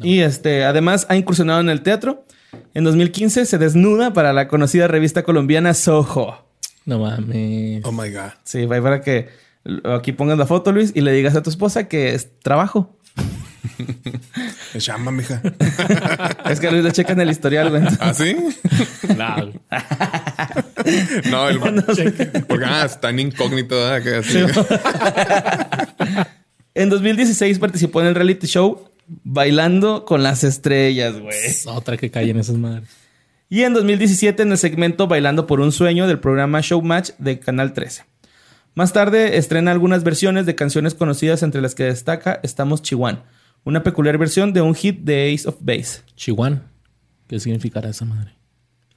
Y este, además ha incursionado en el teatro. En 2015 se desnuda para la conocida revista colombiana Soho. No mames. Oh my God. Sí, va para que aquí pongas la foto, Luis, y le digas a tu esposa que es trabajo. Es chamba, mija. Es que Luis le checan el historial, güey. ¿Ah, sí? Güey. No, el Porque ah, está en incógnito. Que así. En 2016 participó en el reality show Bailando con las Estrellas, güey. Es otra que cae en esas madres. Y en 2017 en el segmento Bailando por un Sueño del programa Showmatch de Canal 13. Más tarde estrena algunas versiones de canciones conocidas entre las que destaca Estamos Chihuahua, una peculiar versión de un hit de Ace of Base. Chihuahua. ¿Qué significará esa madre?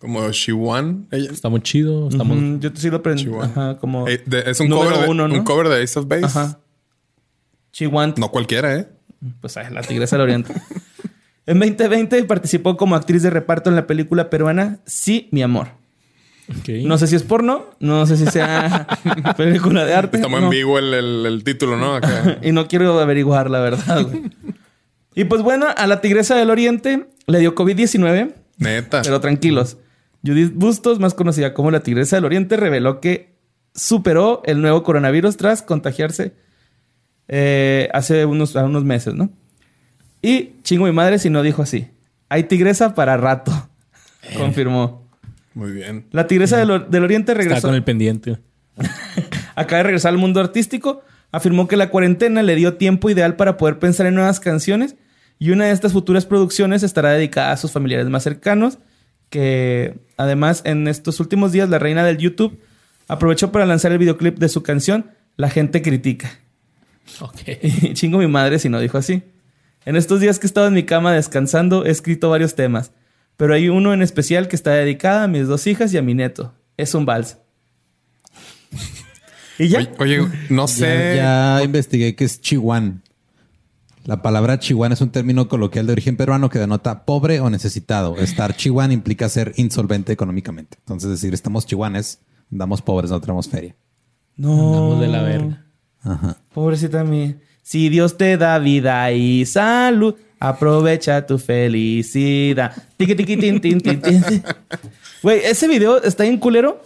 Como Shiwan. Ella. Está muy chido. Estamos... Mm, yo sí lo aprendí. Chihuahua. Ajá, como Eh, de- es un cover, de, uno, ¿no? un cover de Ace of Base. Ajá. Chihuahua. No cualquiera, ¿eh? Pues ay, la Tigresa del Oriente. En 2020 participó como actriz de reparto en la película peruana Sí, mi amor. No sé si es porno, no sé si sea película de arte. Está muy no. ambiguo el, el- el título, ¿no? Acá. Y no quiero averiguar la verdad, güey. Y pues bueno, a la Tigresa del Oriente le dio COVID-19, Neta. pero tranquilos. Judith Bustos, más conocida como la Tigresa del Oriente, reveló que superó el nuevo coronavirus tras contagiarse eh, hace unos, unos meses, ¿no? Y chingo mi madre si no dijo así. Hay tigresa para rato. Confirmó. Muy bien. La Tigresa del, Or- del Oriente Está regresó. con el pendiente. Acaba de regresar al mundo artístico. Afirmó que la cuarentena le dio tiempo ideal para poder pensar en nuevas canciones y una de estas futuras producciones estará dedicada a sus familiares más cercanos, que además en estos últimos días la reina del YouTube aprovechó para lanzar el videoclip de su canción La gente critica. Ok. Y chingo mi madre si no dijo así. En estos días que he estado en mi cama descansando he escrito varios temas, pero hay uno en especial que está dedicado a mis dos hijas y a mi neto. Es un vals. y ya. Oye, oye, no sé. Ya, ya investigué que es chihuán. La palabra chihuán es un término coloquial de origen peruano que denota pobre o necesitado. Estar chihuán implica ser insolvente económicamente. Entonces, decir estamos chihuanes, damos pobres, no tenemos feria. No. Andamos de la verga. Ajá. Pobrecita mía. Si Dios te da vida y salud, aprovecha tu felicidad. Tiqui, tiqui, tin, tin, tin, tin. Güey, ese video está bien culero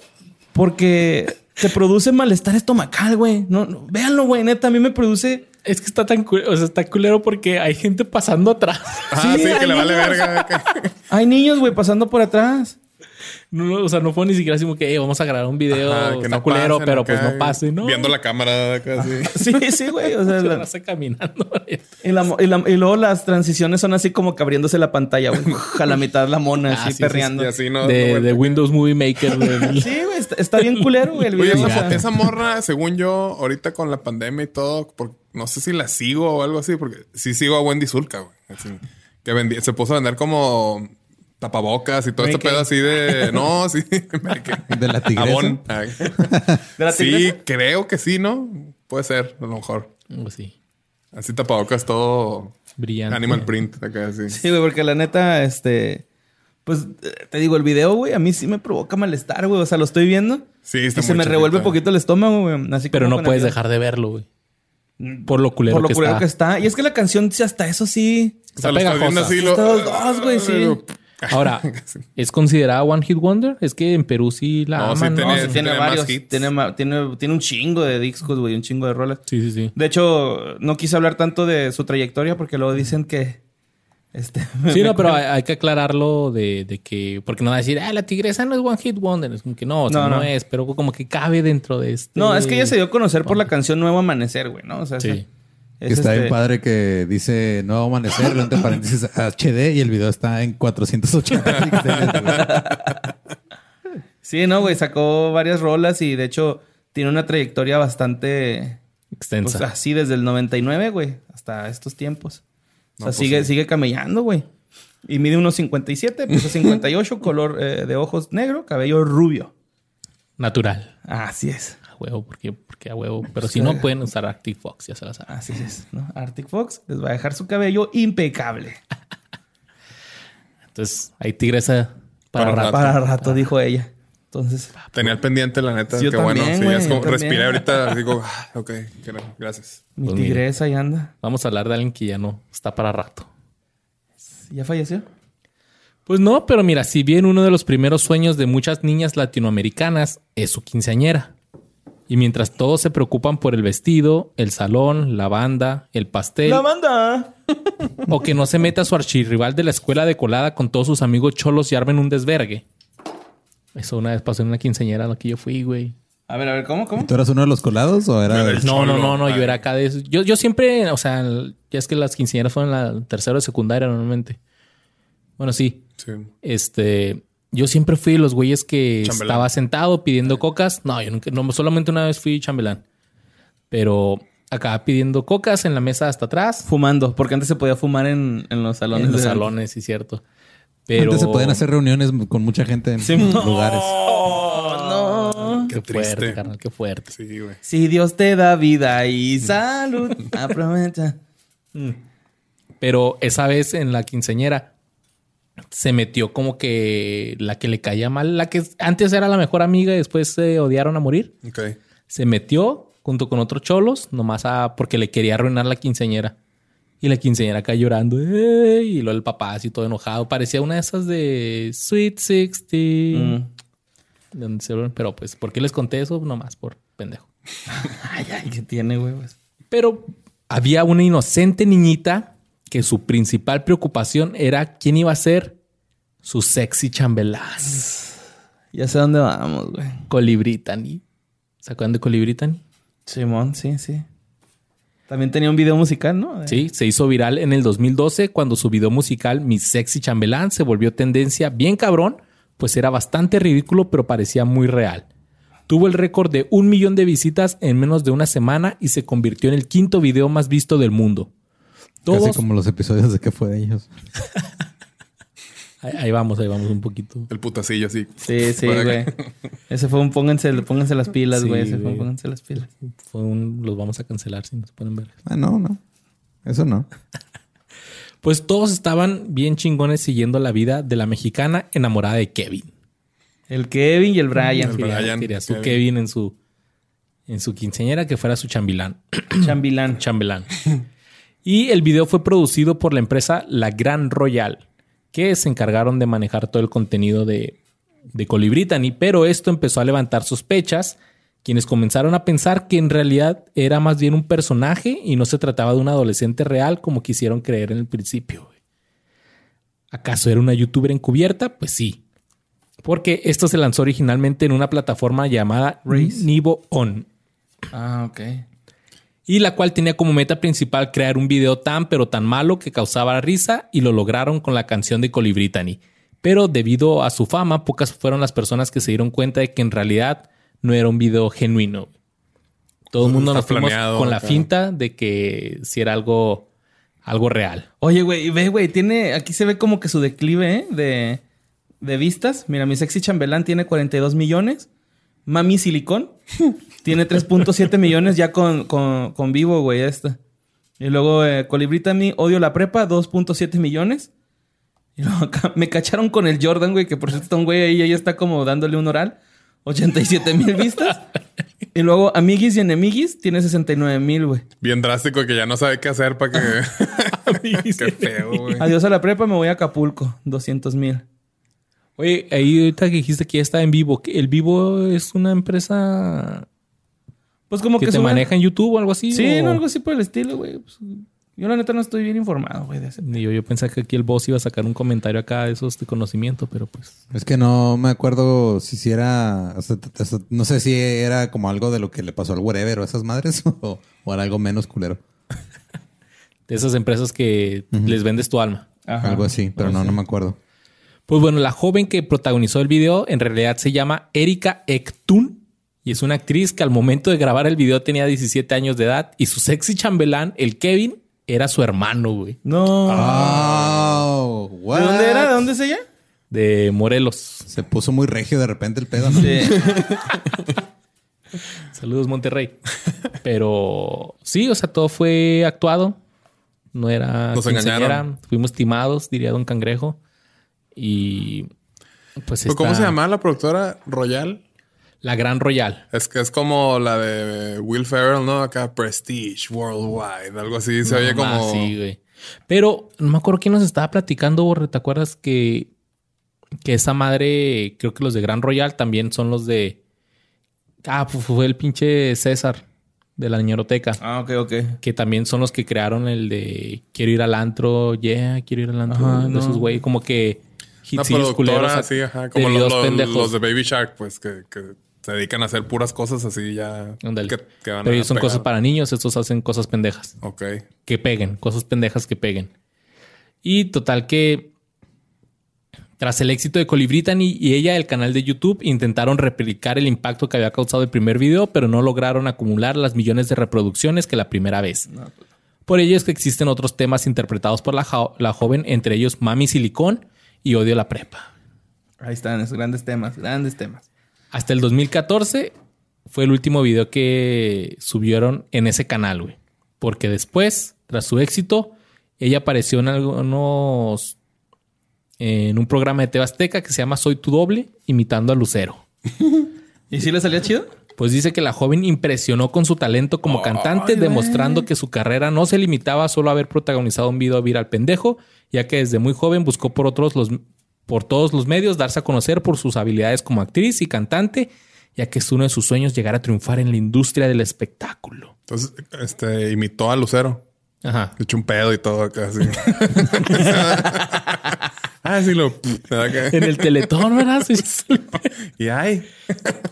porque te produce malestar estomacal, güey. No, no, véanlo, güey. Neta, a mí me produce. Es que está tan culero, o sea, está culero porque hay gente pasando atrás. Ah, sí, Sí, que le vale verga. Hay niños, güey, pasando por atrás. No, no, o sea, no fue ni siquiera así como que "Eh, vamos a grabar un video. Ajá, está culero, pasen pero pues no pase, ¿no? Viendo la cámara acá, sí. Sí, sí, güey. O sea, Se la- caminando. y, la mo- y la- y luego las transiciones son así como que abriéndose la pantalla, güey. A la mitad la mona, Ah, así sí, sí, perreando. Y así, ¿no? de, No, de Windows Movie Maker. güey. Sí, güey, está, está bien culero, güey. El Oye, video. esa, o sea. esa morra, según yo, ahorita con la pandemia y todo, por- no sé si la sigo o algo así, porque sí sigo a Wendy Zulka, güey. Así, que vendí- se puso a vender como tapabocas y todo este pedo así de. No, sí. De la tigresa. ¿De la Sí, tigresa? creo que sí, ¿no? Puede ser, a lo mejor. Algo así. Así tapabocas todo Brillante. animal print acá así. Sí, güey, porque la neta, este... Pues, te digo, el video, güey, a mí sí me provoca malestar, güey. O sea, lo estoy viendo. Sí, está y se me chiquita. revuelve poquito el estómago, güey. Así Pero no puedes dejar de verlo, güey. Por lo culero, Por lo que, culero está. que está. Y es que la canción, sí, hasta eso sí... O sea, Está pegajosa. así, lo- Está los dos, güey, sí. Ahora, ¿es considerada One Hit Wonder? Es que en Perú sí la No, aman, ¿no? tiene- No, sí tiene varios. Tiene, ma- tiene, tiene un chingo de discos, güey. Un chingo de rolas. Sí, sí, sí. De hecho, no quise hablar tanto de su trayectoria porque luego dicen que... Este, Sí, no, pero hay, hay que aclararlo de, de que... Porque no va a decir, ah, la tigresa no es One Hit Wonder. Es como que no, o sea, No, no, no. es. Pero como que cabe dentro de este... No, es que ella se dio a conocer por la canción Nuevo Amanecer, güey, ¿no? O sea, Sí. Es- Que es está este- bien padre que dice Nuevo Amanecer, entre paréntesis HD y el video está en 480 píxeles. güey. Sí, no, güey, sacó varias rolas y de hecho tiene una trayectoria bastante... Extensa. Pues así desde el 99, güey, hasta estos tiempos. O sea, pues sigue, sí. sigue camellando, güey. Y mide unos 57, peso 58, color eh, de ojos negro, cabello rubio. Natural. Así es. Huevo, porque, porque a huevo. Pero si no, pueden usar Arctic Fox, ya se las saben. Así es, ¿no? Arctic Fox les va a dejar su cabello impecable. Entonces, hay tigresa para, Para rato. rato. Para rato, dijo ella. Entonces, Tenía el pendiente, la neta. Yo Qué bueno. también, Sí, es como también. respiré ahorita. Digo, ah, ok, gra- gracias. mi Pues tigresa ahí anda. Vamos a hablar de alguien que ya no está para rato. ¿Ya falleció? Pues no, pero mira, si bien uno de los primeros sueños de muchas niñas latinoamericanas es su quinceañera. Y mientras todos se preocupan por el vestido, el salón, la banda, el pastel, ¡La banda! o que no se meta su archirrival de la escuela de colada con todos sus amigos cholos y armen un desvergue. Eso una vez pasó en una quinceañera a la que yo fui, güey. A ver, a ver, ¿cómo? ¿Cómo? ¿Tú eras uno de los colados o era El No, no, no, no, yo Ay. era acá de eso. Yo, yo siempre, o sea, el- ya es que las quinceañeras fueron en la tercera de secundaria normalmente. Bueno, sí. Sí. Este, yo siempre fui de los güeyes que Chambelán. estaba sentado pidiendo cocas. No, yo nunca, no, solamente una vez fui chambelán. Pero acá pidiendo cocas en la mesa hasta atrás. Fumando, porque antes se podía fumar en, en los salones. En los salones, sí, cierto. Pero Antes se podían hacer reuniones con mucha gente en lugares. Oh, no. Qué, Qué fuerte, triste. carnal, qué fuerte. Sí, güey. Si Dios te da vida y salud, aprovecha. Pero esa vez en la quinceñera se metió como que la que le caía mal, la que antes era la mejor amiga y después se odiaron a morir. Ok. se metió junto con otros cholos, nomás a, porque le quería arruinar la quinceañera. Y la quinceañera acá llorando, "Ey", y luego el papá así todo enojado. Parecía una de esas de Sweet Sixteen. Donde se- Pero pues, ¿por qué les conté eso? Nomás por pendejo. Ay, ay, ¿qué tiene? Pues, Pero había una inocente niñita que su principal preocupación era quién iba a ser su sexy chambelán. Ya sé dónde vamos, güey. Colibritani. ¿Se acuerdan de Colibritani? Simón, sí, sí. También tenía un video musical, ¿no? De- Sí, se hizo viral en el 2012 cuando su video musical Mi Sexy Chambelán se volvió tendencia bien cabrón, pues era bastante ridículo pero parecía muy real. Tuvo el récord de un millón de visitas en menos de una semana y se convirtió en el quinto video más visto del mundo. Todos, Casi como los episodios de que fue de ellos. ahí, ahí vamos, ahí vamos un poquito. El putacillo así. Sí, sí, güey. Ese fue un pónganse, pónganse las pilas, Sí, güey. Ese fue un pónganse las pilas. Fue un- los vamos a cancelar si nos pueden ver. Ah, no, no. Eso no. Pues todos estaban bien chingones siguiendo la vida de la mexicana enamorada de Kevin. El Kevin y el Brian. El Quería, Brian, quería su Kevin. Kevin en su en su quinceañera que fuera su chambilán. Chambilán. chambelán. Y el video fue producido por la empresa La Gran Royal, que se encargaron de manejar todo el contenido de, de Colibritany, pero esto empezó a levantar sospechas, quienes comenzaron a pensar que en realidad era más bien un personaje y no se trataba de un adolescente real como quisieron creer en el principio. ¿Acaso era una youtuber encubierta? Pues sí. Porque esto se lanzó originalmente en una plataforma llamada. Nivo On Ah, ok. Y la cual tenía como meta principal crear un video tan pero tan malo que causaba risa y lo lograron con la canción de Colibritany. Pero debido a su fama, pocas fueron las personas que se dieron cuenta de que en realidad no era un video genuino. Todo el mundo nos fuimos planeado, con la finta de que si era algo, algo real. Oye, güey, ve, güey, tiene... Aquí se ve como que su declive, ¿eh? De, de vistas. Mira, mi sexy chambelán tiene 42 millones. Mami Silicón tiene 3.7 millones ya con, con, con vivo, güey, esta. Y luego eh, Colibrita mi Odio la Prepa, 2.7 millones. Y luego me cacharon con el Jordan, güey, que por cierto está un güey ahí, ahí está como dándole un oral. 87 mil vistas. Y luego Amiguis y Enemiguis tiene 69 mil, güey. Bien drástico que ya no sabe qué hacer para que. qué feo, güey. Adiós a la prepa, me voy a Acapulco, 200 mil. Oye, ahí ahorita que dijiste que ya está en vivo. ¿El vivo es una empresa Pues como que, que, te sube- maneja en YouTube o algo así? Sí, o- no, algo así por el estilo, güey. Pues, yo la neta no estoy bien informado, güey. Yo, yo pensaba que aquí el boss iba a sacar un comentario acá de esos de conocimiento, pero pues... Es que no me acuerdo si, si era. o sea, no sé si era como algo de lo que le pasó al wherever o a esas madres o, o era algo menos culero. De esas empresas que les vendes tu alma. Ajá. Algo así, pero no, no me acuerdo. Pues bueno, la joven que protagonizó el video en realidad se llama Erika Ektun y es una actriz que al momento de grabar el video tenía 17 años de edad y su sexy chambelán, el Kevin, era su hermano, güey, No. Oh, ¿De dónde era? ¿De dónde es ella? de Morelos. Se puso muy regio de repente el pedo. ¿no? Sí. Saludos, Monterrey. Pero sí, o sea, todo fue actuado. No era Nos engañaron. Fuimos timados, diría Don Cangrejo. Y pues ¿Cómo está se llama la productora? Royal. La Gran Royal. Es que es como la de Will Ferrell, ¿no? Acá Prestige Worldwide, algo así. Se oye No más, como. Sí, güey. Pero no me acuerdo quién nos estaba platicando, Borre. ¿Te acuerdas que, que esa madre, creo que los de Gran Royal también son los de. Ah, pues fue el pinche César de la niñeroteca. Ah, ok, ok. Que también son los que crearon el de quiero ir al antro, yeah, quiero ir al antro. Ajá, de no. esos güey, como que Hitsillos culeros así, ajá. de Como los, de Baby Shark, pues que, que se dedican a hacer puras cosas así ya. Ándale. Que, que van Pero a son pegar. cosas para niños, estos hacen cosas pendejas. Ok. que peguen, cosas pendejas que peguen. Y total que tras el éxito de Colibritany y ella, el canal de YouTube, intentaron replicar el impacto que había causado el primer video, pero no lograron acumular las millones de reproducciones que la primera vez. Por ello es que existen otros temas interpretados por la, jo- la joven, entre ellos Mami Silicón y Odio la Prepa. Ahí están, esos grandes temas, grandes temas. Hasta el 2014 fue el último video que subieron en ese canal, güey. Porque después, tras su éxito, ella apareció en algunos. en un programa de TV Azteca que se llama Soy tu doble, imitando a Lucero. ¿Y si le salía chido? Pues dice que la joven impresionó con su talento como cantante, demostrando que su carrera no se limitaba a solo haber protagonizado un video viral pendejo, ya que desde muy joven buscó por otros los por todos los medios darse a conocer por sus habilidades como actriz y cantante, ya que es uno de sus sueños llegar a triunfar en la industria del espectáculo. Entonces, este, imitó a Lucero. Ajá. Le echó un pedo y todo acá así. ah, sí, lo. En el teletón, ¿verdad? Sí. Y ay,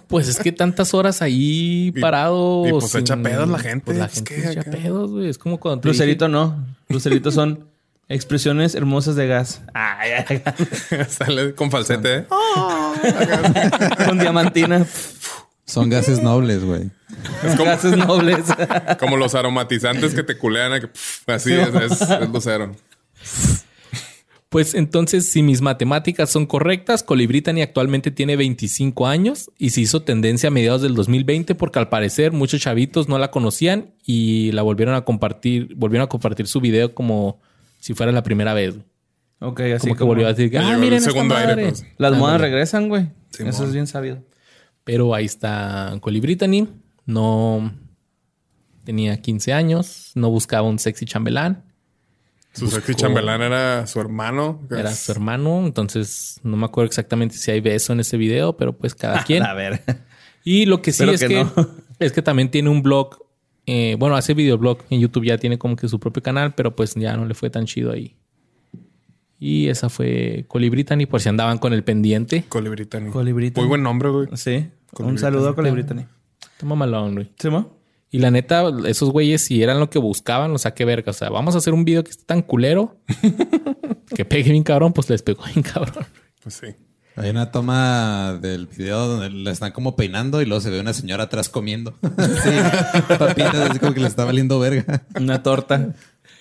Pues es que tantas horas ahí parado. y pues echa pedos la gente, Pues la es gente que echa acá- pedos, güey. Es como cuando te Lucerito dije- no. Lucerito son expresiones hermosas de gas. Ay, ay, ay. sale con falsete. ¿eh? Con diamantina. Son gases nobles, güey. Gases nobles. Como los aromatizantes que te culean. que, pff, así es, es, es Lucero. Pues entonces, si mis matemáticas son correctas, Colibritany actualmente tiene 25 años y se hizo tendencia a mediados del 2020 porque al parecer muchos chavitos no la conocían y la volvieron a compartir, volvieron a compartir su video como si fuera la primera vez. ok, así como que volvió a decir, ah, el miren esta segundo aire, madre". pues. Las modas Ándale. regresan, güey. Eso es bien sabido. Pero ahí está Colibritany. No tenía 15 años, no buscaba un sexy chambelán. Su sexy chambelán era su hermano. Era su hermano, entonces no me acuerdo exactamente si hay beso en ese video, pero pues cada quien. A ver. Y lo que sí Espero es que que, no. es que también tiene un blog. eh, bueno, hace videoblog en YouTube, ya tiene como que su propio canal, pero pues ya no le fue tan chido ahí. Y esa fue Colibritany, por si andaban con el pendiente. Colibritany. Colibritany. Muy buen nombre, güey. Sí. Un saludo a Colibritany. Toma malón, güey. ¿Sí, mo? Y la neta, esos güeyes, si eran lo que buscaban, o sea, qué verga. O sea, vamos a hacer un video que esté tan culero que pegue bien cabrón, pues les pegó bien cabrón. Pues sí. Hay una toma del video donde la están como peinando y luego se ve una señora atrás comiendo. sí, papitas, así como que le está valiendo verga. Una torta.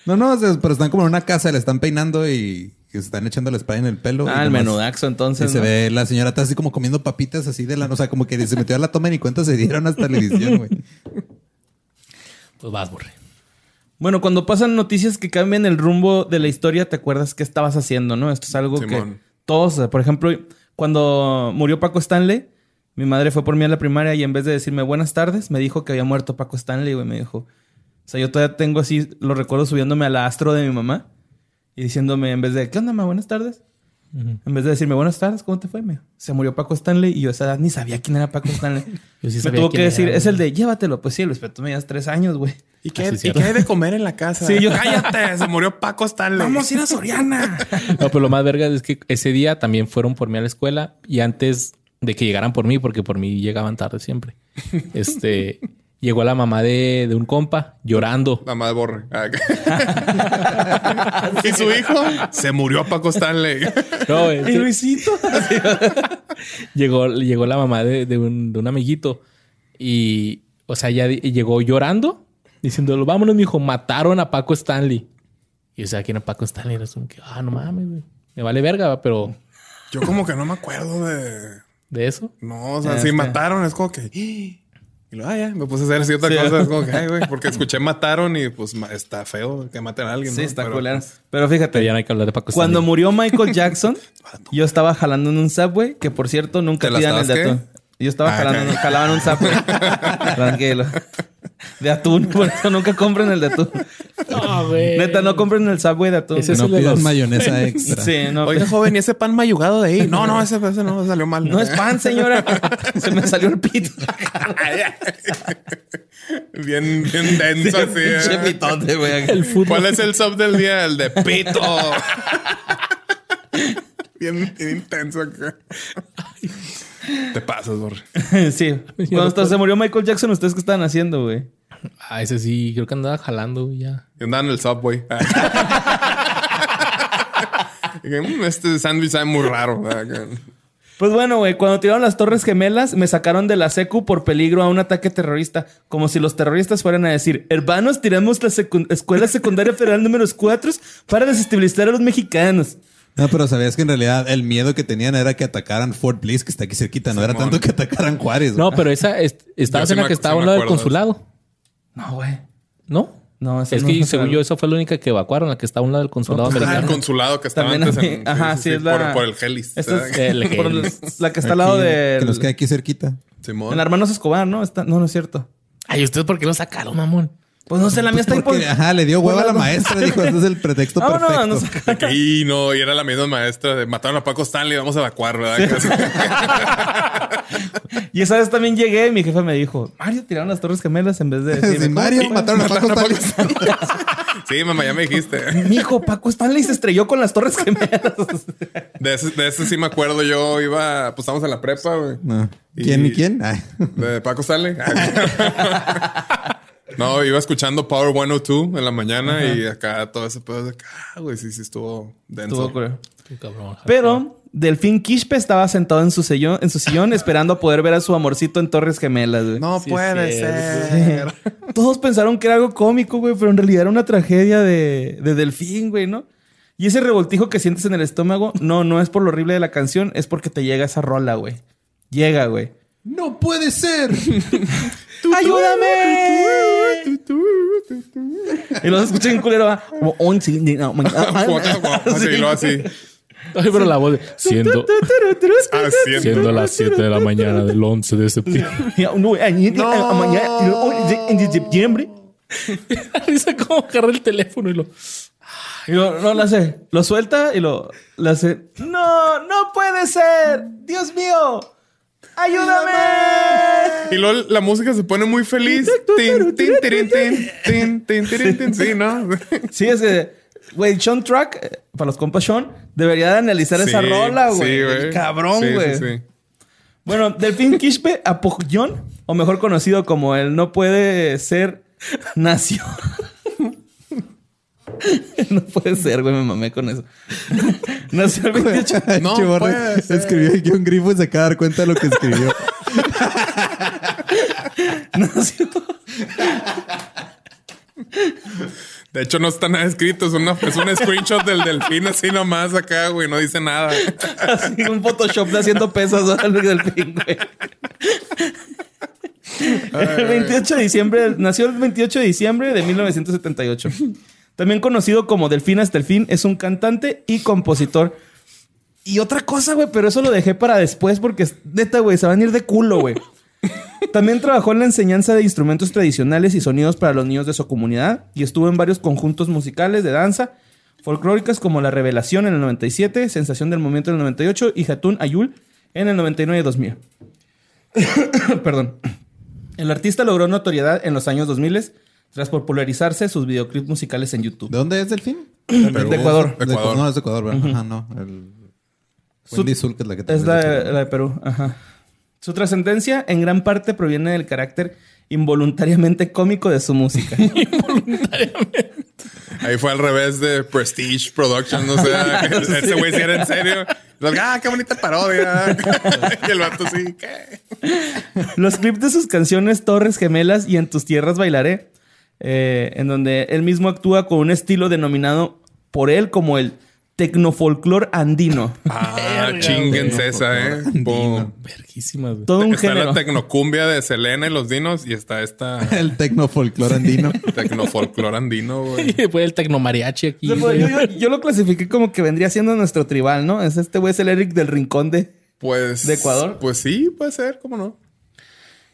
No, no, pero están como en una casa, le están peinando y, y se están echando el spray en el pelo. Ah, y el menudaxo Y entonces. se ¿no? ve la señora atrás así como comiendo papitas así de la... O sea, como que se metió a la toma y ni cuenta se dieron hasta televisión, güey. Pues vas, Borre. Bueno, cuando pasan noticias que cambian el rumbo de la historia, te acuerdas qué estabas haciendo, ¿no? Esto es algo que todos, por ejemplo, cuando murió Paco Stanley, mi madre fue por mí a la primaria y en vez de decirme buenas tardes, me dijo que había muerto Paco Stanley, güey. Me dijo, o sea, yo todavía tengo así, lo recuerdo subiéndome a la astro de mi mamá y diciéndome en vez de, ¿qué onda, ma? Buenas tardes. En vez de decirme buenas tardes, ¿cómo te fue? Me se murió Paco Stanley y yo a esa edad ni sabía quién era Paco Stanley. Yo sí me sabía tuvo que decir, era, es el de llévatelo. Pues sí, Luis, pero tú me llevas tres años, güey. ¿Y qué, ¿y qué hay de comer en la casa? Sí, yo- cállate, se murió Paco Stanley. Vamos a ir a Soriana. No, pero lo más verga es que ese día también fueron por mí a la escuela y antes de que llegaran por mí, porque por mí llegaban tarde siempre, este, llegó la mamá de, de un compa llorando. La madre borre. Ah, y su hijo se murió Paco Stanley. No, es ¿Y Luisito? llegó, llegó la mamá de, de un, de un amiguito y, o sea, ya di- llegó llorando, diciéndolo, vámonos, mi hijo, mataron a Paco Stanley. Y o sea, ¿quién es Paco Stanley? Era como que, ah, no mames, güey. Me vale verga, pero Yo como que no me acuerdo de... de eso. No, o sea, Es si mataron es como que... Y lo, ah, ya, me puse a hacer cierta cosa. Es como que, ay, güey, porque escuché mataron y pues está feo que maten a alguien. Sí, ¿no? está Pero, culero. Pero Pero fíjate, ya no hay que hablar de Paco cuando Stanley. murió Michael Jackson, yo estaba jalando en un subway, que por cierto nunca ¿Te la tiran el atún. Yo estaba Ah, jalando, ok. jalaba en un subway. Tranquilo. De atún, por eso nunca compren el de atún. No, güey. Neta, no compren el subway de atún. Ese es no el de los- mayonesa extra. Sí, no. Oiga, joven, ¿y ese pan mayugado de ahí? No, no, ese, ese no salió mal. No es pan, señora. Se me salió el pito. bien, bien denso así. Pinche ¿eh? pitote, güey. El fútbol. ¿Cuál es el sub del día? El de pito. bien, bien intenso acá. Te pasas, Borre. Sí. Cuando hasta se murió Michael Jackson, ¿ustedes qué estaban haciendo, güey? Ah, ese sí, creo que andaba jalando güey, ya. Y andaban en el subway. "Mm, este sándwich sabe muy raro. Pues bueno, güey, cuando tiraron las Torres Gemelas, me sacaron de la secu por peligro a un ataque terrorista. Como si los terroristas fueran a decir, hermanos, tiramos la secu- Escuela Secundaria Federal número 4 para desestabilizar a los mexicanos. No, pero sabías que en realidad el miedo que tenían era que atacaran Fort Bliss, que está aquí cerquita. No era tanto que atacaran Juárez. No, pero esa es- estaba Yo sí en la me que estaba sí a un me lado del consulado. No, güey. ¿No? No, esa Es no que según yo, esa fue la única que evacuaron, la que estaba a un lado del consulado No, el consulado que estaba También antes en, ajá, sí, es la- por, por el. Esta es- El por el- la que está al lado de... Que nos queda aquí cerquita. Simón. En Hermanos Escobar, ¿no? Está... No, no es cierto. Ay, ¿ustedes por qué lo sacaron, mamón? Pues no sé, la mía está ahí por... Porque, ajá, le dio hueva a la maestra. Dijo, este es el pretexto No, no, perfecto. no que, y no, y era la misma maestra de mataron a Paco Stanley, vamos a evacuar, ¿verdad? Y esa vez también llegué y mi jefa me dijo, Mario, tiraron las Torres Gemelas en vez de decirme... Sí, "¿Cómo Mario, se fue?". mataron a Paco Mataron a Stanley. sí, mamá, ya me dijiste. Mijo, Paco Stanley se estrelló con las Torres Gemelas. De ese, de ese sí me acuerdo. Yo iba, pues estábamos en la prepa, güey. No. ¿Quién Y- y quién? Ay. De Paco Stanley. No, iba escuchando Power 102 en la mañana y acá todo ese pedo de acá, güey, sí, sí estuvo denso. Estuvo cruel. Qué cabrón. Pero Delfín Quispe estaba sentado en su sillón, en su sillón esperando a poder ver a su amorcito en Torres Gemelas, güey. No Sí, puede es ser. Todos pensaron que era algo cómico, güey, pero en realidad era una tragedia de, de Delfín, güey, ¿no? Y ese revoltijo que sientes en el estómago, no, no es por lo horrible de la canción, es porque te llega esa rola, güey. Llega, güey. ¡No puede ser! ¡Ayúdame! Y los escuché en culero, va. Como once la mañana. Así, lo así. Ay, pero la voz de, siendo, Haciendo. siendo las 7 de la mañana del 11 de septiembre. No, a mañana, en septiembre. Risa como agarra el teléfono y lo... Y lo, no lo hace. Lo suelta y lo, lo hace. No, no puede ser. Dios mío. Ayúdame. Y luego la música se pone muy feliz. Tin, tin, tirin, tin, tin, tin, tirin, tin. Sí, ¿no? Sí, es que, güey, Sean Track, eh, para los compas Sean, debería de analizar esa rola, güey. sí, El Cabrón, güey. sí, sí. Bueno, Delfín Quispe Apollón, o mejor conocido como el no puede ser nación. no puede ser, güey. Me mamé con eso. Nació el 28. No puede escribió aquí un grifo y se acaba de dar cuenta de lo que escribió. nació- De hecho, no está nada escrito. Es, una, es un screenshot del delfín así nomás acá, güey. No dice nada. Así un Photoshop de haciendo pesos al delfín, güey. El 28 de diciembre, nació el 28 de diciembre de 1978. También conocido como Delfín hasta el fin, es un cantante y compositor. Y otra cosa, güey, pero eso lo dejé para después porque neta, güey, se van a ir de culo, güey. También trabajó en la enseñanza de instrumentos tradicionales y sonidos para los niños de su comunidad y estuvo en varios conjuntos musicales de danza folclóricas como La Revelación en el 97, Sensación del Momento en el 98 y Hatun Ayul en el 99 y 2000. Perdón. El artista logró notoriedad en los años 2000 tras popularizarse sus videoclips musicales en YouTube. ¿De dónde es Delfín? Perú. De Ecuador. De Ecuador. No, es de Ecuador, ¿verdad? Ajá, no. El... Wendy Zulka es la que te Es la, la de Perú, ajá. Su trascendencia en gran parte proviene del carácter involuntariamente cómico de su música. Ahí fue al revés de Prestige Productions. No sé, ese güey si era en serio. Ah, qué bonita parodia. y el vato sí, ¿qué? Los clips de sus canciones Torres Gemelas y En tus tierras bailaré, eh, en donde él mismo actúa con un estilo denominado por él como el tecnofolclor andino. Ah, chinguense esa, eh. Boom. Verguísimas, güey. Todo un Está género. la tecnocumbia de Selena y los dinos y está esta El tecno folclor andino. tecnofolclor andino, güey. Y después el tecnomariachi aquí. Yo, güey. yo- yo lo clasifiqué como que vendría siendo nuestro tribal, ¿no? Es este güey, es el Eric del Rincón de... Pues. ¿De Ecuador? Pues sí, puede ser, ¿cómo no?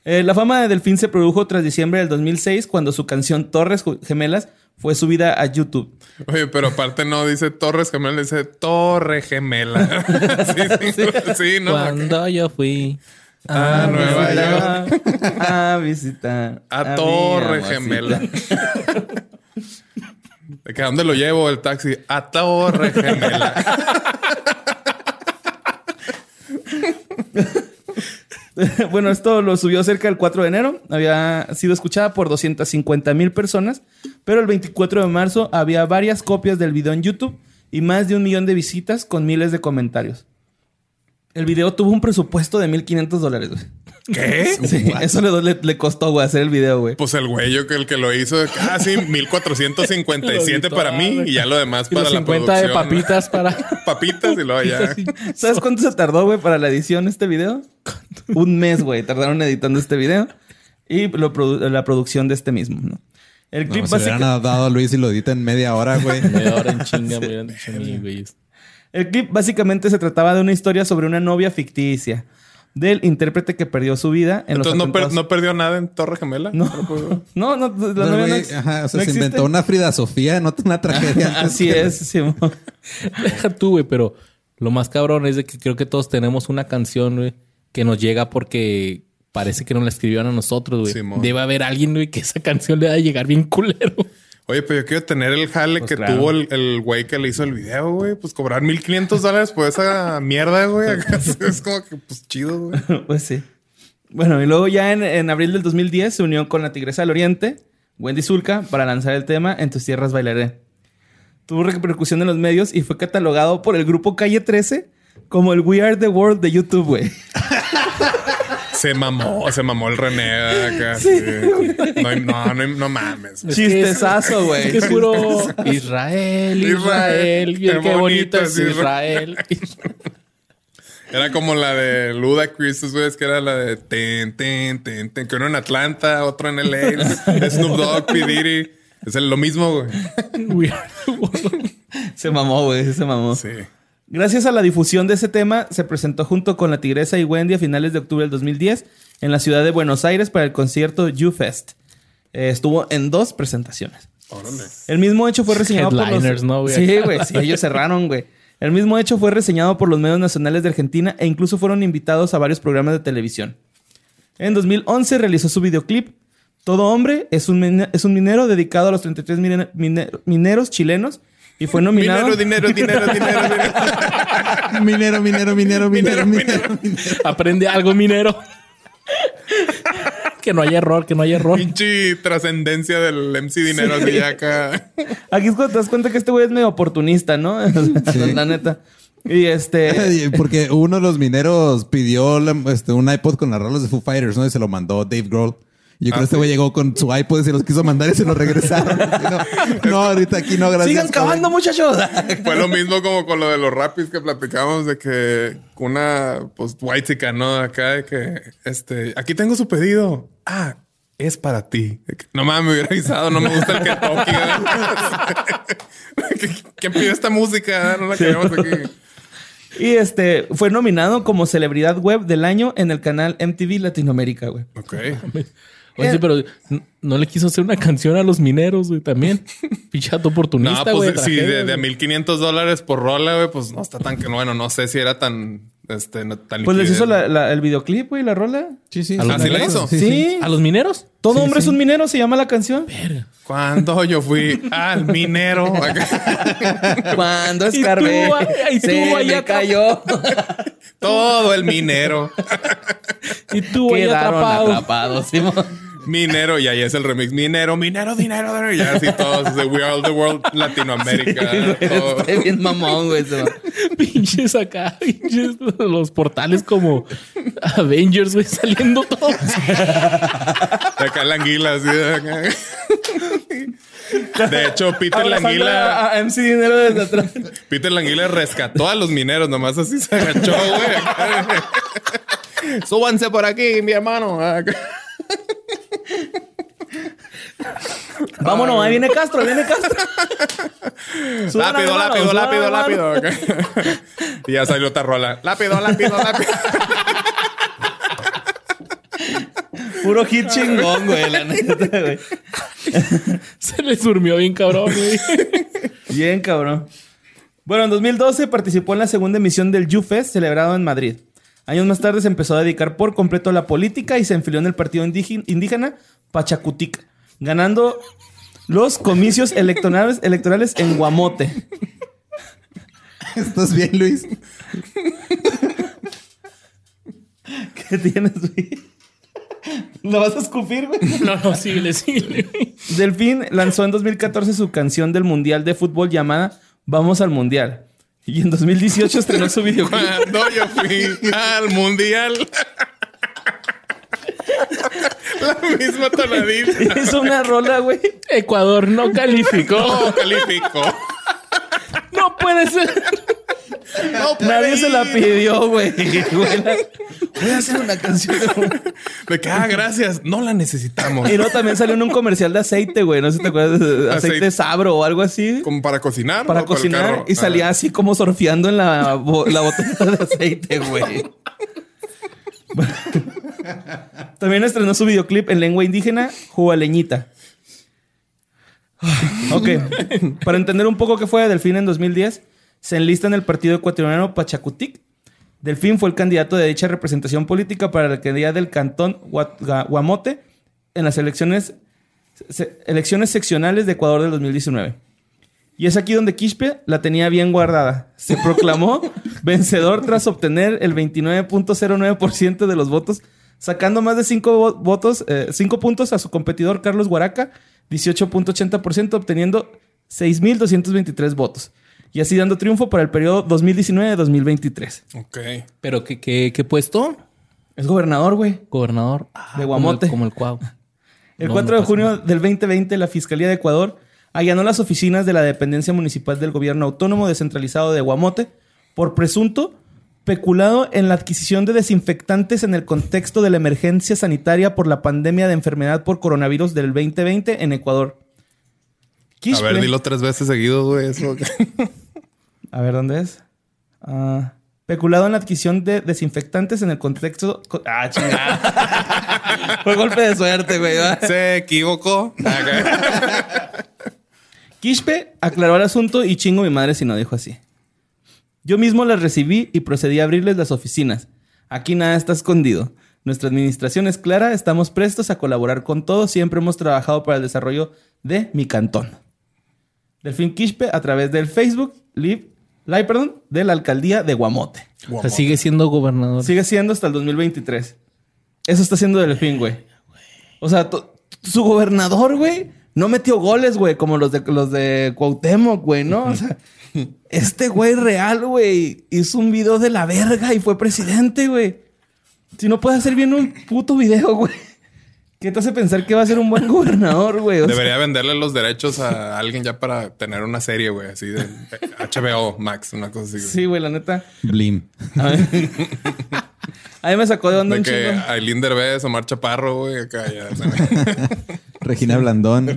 Eh, la fama de Delfín se produjo tras diciembre del 2006 cuando su canción Torres Gemelas fue subida a YouTube. Oye, pero aparte no dice Torres Gemela, dice Torre Gemela. sí, sí, sí, no. Cuando yo fui A Nueva York. A visitar. A Torre. Gemela. ¿De que a dónde lo llevo el taxi? A Torre Gemela. bueno, esto lo subió cerca del 4 de enero. Había sido escuchada por 250 mil personas, pero el 24 de marzo había varias copias del video en YouTube y más de un millón de visitas con miles de comentarios. El video tuvo un presupuesto de 1.500 dólares. ¿Qué? Sí, eso le, le- le costó, güey, hacer el video, güey. Pues el güey yo que el que lo hizo, ah, sí, 1457 para mí y ya lo demás y para los la 50 de producción. papitas para... Papitas y luego ya. ¿Sabes cuánto se tardó, güey, para la edición de este video? Un mes, güey. Tardaron editando este video y lo produ- la producción de este mismo, ¿no? El clip No, se hubieran básica- dado a Luis y lo edita en media hora, güey. Media hora en chinga güey. El clip básicamente se trataba de una historia sobre una novia ficticia del intérprete que perdió su vida en los Entonces no, per- no perdió nada en Torre Gemela. No, no, no, la no ex- ajá, o sea, no se inventó una Frida Sofía, no una tragedia. Así que- es, Simón. Deja tú, güey, pero lo más cabrón es de que creo que todos tenemos una canción, güey, que nos llega porque parece que nos la escribieron a nosotros, güey. Debe haber alguien, güey, que esa canción le va a llegar bien culero. Oye, pero yo quiero tener el jale Pues que claro. tuvo el el güey que le hizo el video, güey. Pues cobrar 1500 dólares por esa mierda, güey. Es como que, pues chido, güey. Pues sí. Bueno, y luego ya en, en abril del 2010 se unió con la Tigresa del Oriente, Wendy Zulka, para lanzar el tema En tus tierras bailaré. Tuvo repercusión en los medios y fue catalogado por el grupo Calle 13 como el We Are the World de YouTube, güey. Se mamó, se mamó el René acá. sí. No, no, no, mames. Es que Chistezazo, es- güey. Es que es puro Israel, Israel. Israel. Qué qué bonito es Israel. Era como la de Ludacris, güey, es que era la de ten, ten, ten, ten, que uno en Atlanta, otro en LA, Snoop Dogg, P. Diddy. Es el- lo mismo, güey. Se mamó, güey. Se mamó. Sí. Gracias a la difusión de ese tema, se presentó junto con la Tigresa y Wendy a finales de octubre del 2010 en la ciudad de Buenos Aires para el concierto U-Fest. Eh, estuvo en dos presentaciones. Órale. El mismo hecho fue reseñado por los... ¿no, güey? Sí, güey. Sí, ellos cerraron, güey. El mismo hecho fue reseñado por los medios nacionales de Argentina e incluso fueron invitados a varios programas de televisión. En 2011 realizó su videoclip. Todo hombre es un, es un minero dedicado a los 33 mine- mine- mineros chilenos y fue nominado... Dinero, dinero, dinero, dinero, dinero. Minero, minero, minero, minero, minero, minero. Aprende algo, minero. que no haya error, que no haya error. Pinche trascendencia del MC Dinero así ya acá. Aquí es cuando te das cuenta que este güey es medio oportunista, ¿no? La neta. Y este... Porque uno de los mineros pidió este, un iPod con las rolas de Foo Fighters, ¿no? Y se lo mandó Dave Grohl. Y yo creo que este güey llegó con su iPod y se los quiso mandar y se los regresaron. No, no, ahorita aquí no, gracias. Sigan cavando, muchachos. Fue lo mismo como con lo de los rapis que platicamos de que una pues white chica, ¿no? Acá de que este aquí tengo su pedido. Ah, es para ti. Que, No mames, me hubiera avisado, no me gusta el Kentucky. ¿Qué- ¿Quién pide esta música? No la queremos aquí. Y este fue nominado como celebridad web del año en el canal MTV Latinoamérica, güey. Ok. Oye, sí, pero n- no le quiso hacer una canción a los mineros, güey, también. Pichato No, oportunista, güey. pues sí, tragedia, de, de a güey. 1500 dólares por rola, güey, pues no está tan que bueno. No sé si era tan, este, no- tan Pues les hizo la- la- el videoclip, güey, la rola. Sí, sí. ¿A los Ah, ¿sí la mineros? hizo? Sí. ¿A los mineros? Todo hombre es un minero, se llama la canción. Cuando yo fui al minero. Cuando Y tú, ay, y tú se allá me cayó. Todo el minero. Y tú ahí Quedaron atrapado. atrapados, Simón. Minero, y ahí es el remix. Minero, minero, dinero, dinero. Y así todos de We Are the World Latinoamérica. todo. Está bien mamón, güey. Pinches acá, pinches los portales como Avengers, güey, saliendo todos. De acá la anguila, así de acá. De hecho, Peter Abrazando Languila, a MC Dinero desde atrás. Peter Languila rescató a los mineros, nomás así se agachó, güey. Súbanse por aquí, mi hermano. Vámonos, ahí viene Castro, ahí viene Castro. Lápido, lápido, lápido, lápido. y ya salió otra rola. Lápido, lápido, lápido. Puro hit chingón, güey, la neta, güey. Se les durmió bien cabrón, güey. Bien, cabrón. Bueno, en 2012 participó en la segunda emisión del U-Fest celebrado en Madrid. Años más tarde se empezó a dedicar por completo a la política y se enfilió en el partido indígena, Pachacutic, ganando los comicios electorales, electorales en Guamote. ¿Estás bien, Luis? ¿Qué tienes, güey? ¿Lo vas a escupir, güey? No, no, síguele, síguele. Delfín lanzó en 2014 su canción del Mundial de Fútbol llamada Vamos al Mundial. Y en 2018 estrenó su videoclip. Cuando yo fui al mundial. La misma tonadita. Hizo una rola, güey. Ecuador no calificó. No calificó. No puede ser. No puede Nadie se la pidió, güey. Voy a hacer una canción. De que, ah, gracias. No la necesitamos. Y luego también salió en un comercial de aceite, güey. No sé si te acuerdas de aceite, Aceite. Sabro o algo así. Como para cocinar. Para ¿no? cocinar. Y salía Ah. así como surfeando en la, bo- la botella de aceite, güey. También estrenó su videoclip en lengua indígena, Jualeñita. Ok. Para entender un poco qué fue Delfín en 2010, se enlista en el partido ecuatoriano Pachacutic. Delfín fue el candidato de dicha representación política para la alcaldía del cantón Guamote en las elecciones, elecciones seccionales de Ecuador del 2019. Y es aquí donde Quispe la tenía bien guardada. Se proclamó vencedor tras obtener el 29.09% de los votos, sacando más de 5 votos, 5 puntos a su competidor Carlos Guaraca, 18.80%, obteniendo 6.223 votos. Y así dando triunfo para el periodo 2019-2023. Ok. ¿Pero qué, qué, qué puesto? Es gobernador, güey. Gobernador. Ah, De Guamote. Como el, como el Cuau. El No, 4 no de junio del 2020, la Fiscalía de Ecuador allanó las oficinas de la dependencia municipal del gobierno autónomo descentralizado de Guamote por presunto peculado en la adquisición de desinfectantes en el contexto de la emergencia sanitaria por la pandemia de enfermedad por coronavirus del 2020 en Ecuador. A ver, dilo tres veces seguido, güey. Eso. A ver, ¿dónde es? Ah, peculado en la adquisición de desinfectantes en el contexto... co- Ah, chingada. Fue golpe de suerte, güey. Se equivocó. Quispe aclaró el asunto y chingo mi madre si no dijo así. Yo mismo las recibí y procedí a abrirles las oficinas. Aquí nada está escondido. Nuestra administración es clara, estamos prestos a colaborar con todos, siempre hemos trabajado para el desarrollo de mi cantón. Delfín Quispe a través del Facebook Live, live perdón, de la alcaldía de Guamote. O sea, sigue siendo gobernador. Sigue siendo hasta el 2023. Eso está haciendo Delfín, güey. O sea, su gobernador, güey, no metió goles, güey, como los de los de Cuauhtémoc, güey, ¿no? O sea, este güey real, güey, hizo un video de la verga y fue presidente, güey. Si no puede hacer bien un puto video, güey. ¿Qué te hace pensar que va a ser un buen gobernador, güey? O sea, Debería venderle los derechos a alguien ya para tener una serie, güey, así de HBO Max, una cosa así. güey. sí, güey, la neta. Blim. A mí, a mí me sacó de onda De un que chingo. Aileen Derbez, Omar Chaparro, güey, acá ya. Regina Blandón,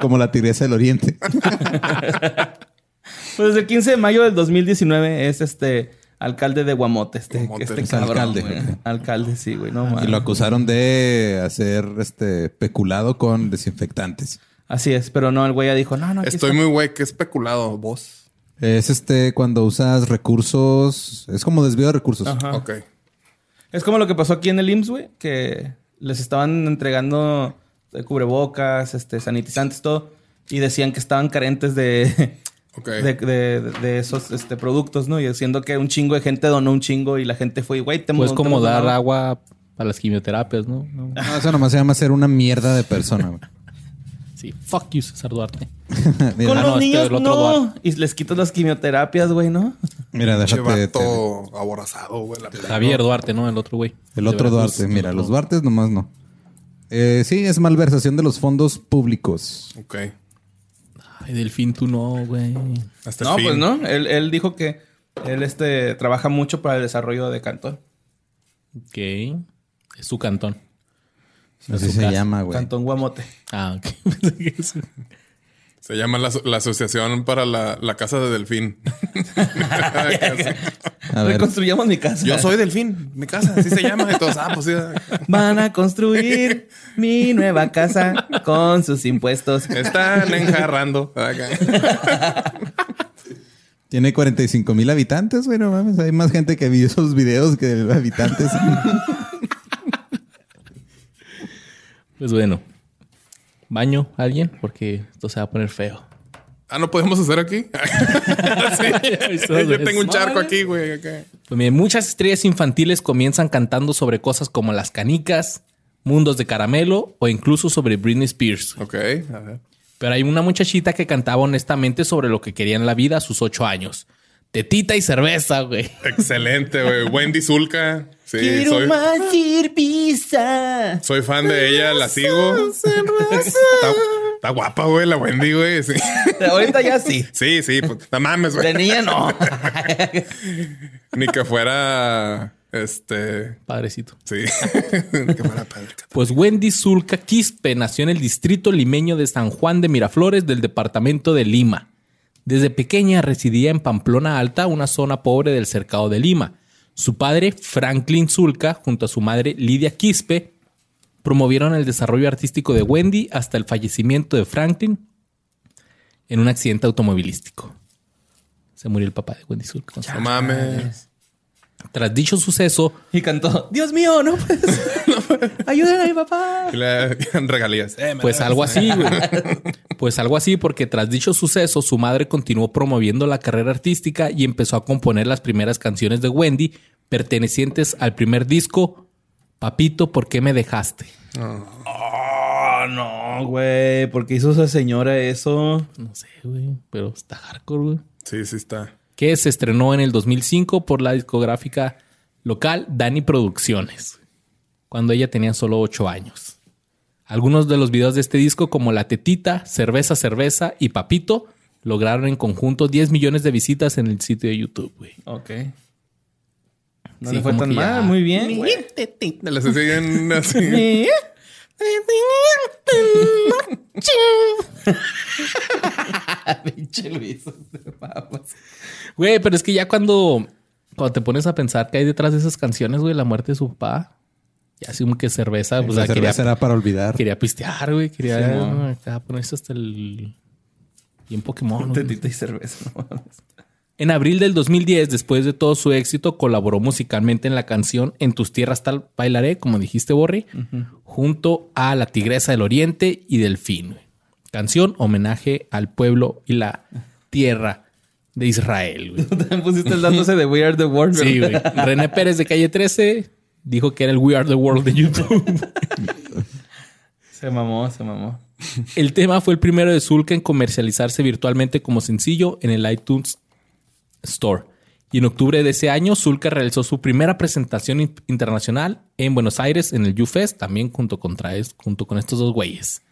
como la tigresa del oriente. Pues desde el 15 de mayo del 2019 es este alcalde de Guamote, este, Guamote. este Es cabrón, alcalde, güey. Alcalde, sí, güey, no Y mames. lo acusaron de hacer este peculado con desinfectantes. Así es, pero no, el güey ya dijo, no, no, Estoy está. muy güey, qué especulado, vos. Es este cuando usas recursos, es como desvío de recursos. Ajá. Ok. Es como lo que pasó aquí en el IMSS, güey, que les estaban entregando eh, cubrebocas, este, sanitizantes, todo, y decían que estaban carentes de, De, de- de esos este, productos, ¿no? Y diciendo que un chingo de gente donó un chingo y la gente fue, güey, te Pues como dar donado". agua para las quimioterapias, ¿no? No. No, eso nomás se llama ser una mierda de persona. güey. Sí, fuck you, César Duarte. mira, Con Ah, los no, este, niños no. Duarte. Y les quitas las quimioterapias, güey, ¿no? mira, déjate. te- vato aborazado, güey. Javier Duarte, ¿no? El otro güey. el otro Duarte, mira, otro. los Duartes nomás no. Eh, sí, es malversación de los fondos públicos. Ok. Ay, Delfín, tú no, güey. Hasta el No, fin. pues no. Él, él dijo que él este, trabaja mucho para el desarrollo de Cantón. Ok. Es su cantón. Así se casa. llama, güey. Cantón Guamote. Ah, ok. Se llama la, la Asociación para la, la Casa de Delfín. A ver, Reconstruyamos mi casa. Yo soy Delfín, mi casa, así se llama. Y todos, ah, pues sí. Van a construir mi nueva casa con sus impuestos. Están enjarrando. Acá. tiene 45 mil habitantes, güey, no mames. Hay más gente que vio esos videos que habitantes. Pues bueno. Baño, alguien, porque esto se va a poner feo. Ah, ¿no podemos hacer aquí? sí. Yo tengo un charco aquí, güey. acá. Pues muchas estrellas infantiles comienzan cantando sobre cosas como las canicas, mundos de caramelo o incluso sobre Britney Spears. Ok, a ver. Pero hay una muchachita que cantaba honestamente sobre lo que quería en la vida a sus ocho años. Tetita y cerveza, güey. Excelente, güey. Wendy Zulka. Sí, Quiero soy, más cerveza. soy fan de ella, la sigo. Está, está guapa, güey, la Wendy, güey. Sí, Ahorita ya sí. sí, sí pues, no mames, De güey. niña no. Ni que fuera, este, Padrecito. sí. Ni que fuera padre. Pues Wendy Zulka Quispe nació en el distrito limeño de San Juan de Miraflores del departamento de Lima. Desde pequeña residía en Pamplona Alta, una zona pobre del cercado de Lima. Su padre, Franklin Zulka, junto a su madre, Lidia Quispe, promovieron el desarrollo artístico de Wendy hasta el fallecimiento de Franklin en un accidente automovilístico. Se murió el papá de Wendy Zulka. No mames. Tras dicho suceso, Y cantó, Dios mío, no puedes. Ayuden a mi papá. Y le dan regalías. Eh, Pues algo así, güey. Pues algo así, porque tras dicho suceso, su madre continuó promoviendo la carrera artística y empezó a componer las primeras canciones de Wendy, pertenecientes al primer disco, Papito, ¿por qué me dejaste? Oh, no, güey. ¿Por qué hizo esa señora eso? No sé, güey, pero está hardcore, güey. Sí, sí está. Que se estrenó en el 2005 por la discográfica local Dani Producciones, cuando ella tenía solo 8 años. Algunos de los videos de este disco, como La Tetita, Cerveza, Cerveza y Papito, lograron en conjunto 10 millones de visitas en el sitio de YouTube, güey. Ok. No Sí, le fue tan ya- mal, muy bien, güey. Les siguen así. Pinche Luis. Güey, pero es que ya cuando, cuando te pones a pensar que hay detrás de esas canciones, güey, la muerte de su papá, ya así como que cerveza, pues la ya quería, cerveza era para olvidar. quería pistear, güey, quería Sí, mo. acá ponerse hasta el... Y en Pokémon. güey. Tetita y cerveza. no. En abril del 2010, después de todo su éxito, colaboró musicalmente en la canción En tus tierras tal bailaré, como dijiste, Borri, junto a La Tigresa del Oriente y Delfín. güey. Canción homenaje al pueblo y la tierra de Israel. güey. También pusiste el dándose de We Are the World. Sí, güey. René Pérez de Calle 13 dijo que era el We Are the World de YouTube. Se mamó, se mamó. El tema fue el primero de Zulka en comercializarse virtualmente como sencillo en el iTunes Store. Y en octubre de ese año, Zulka realizó su primera presentación in- internacional en Buenos Aires en el UFest, también junto con, Traes- junto con estos dos güeyes.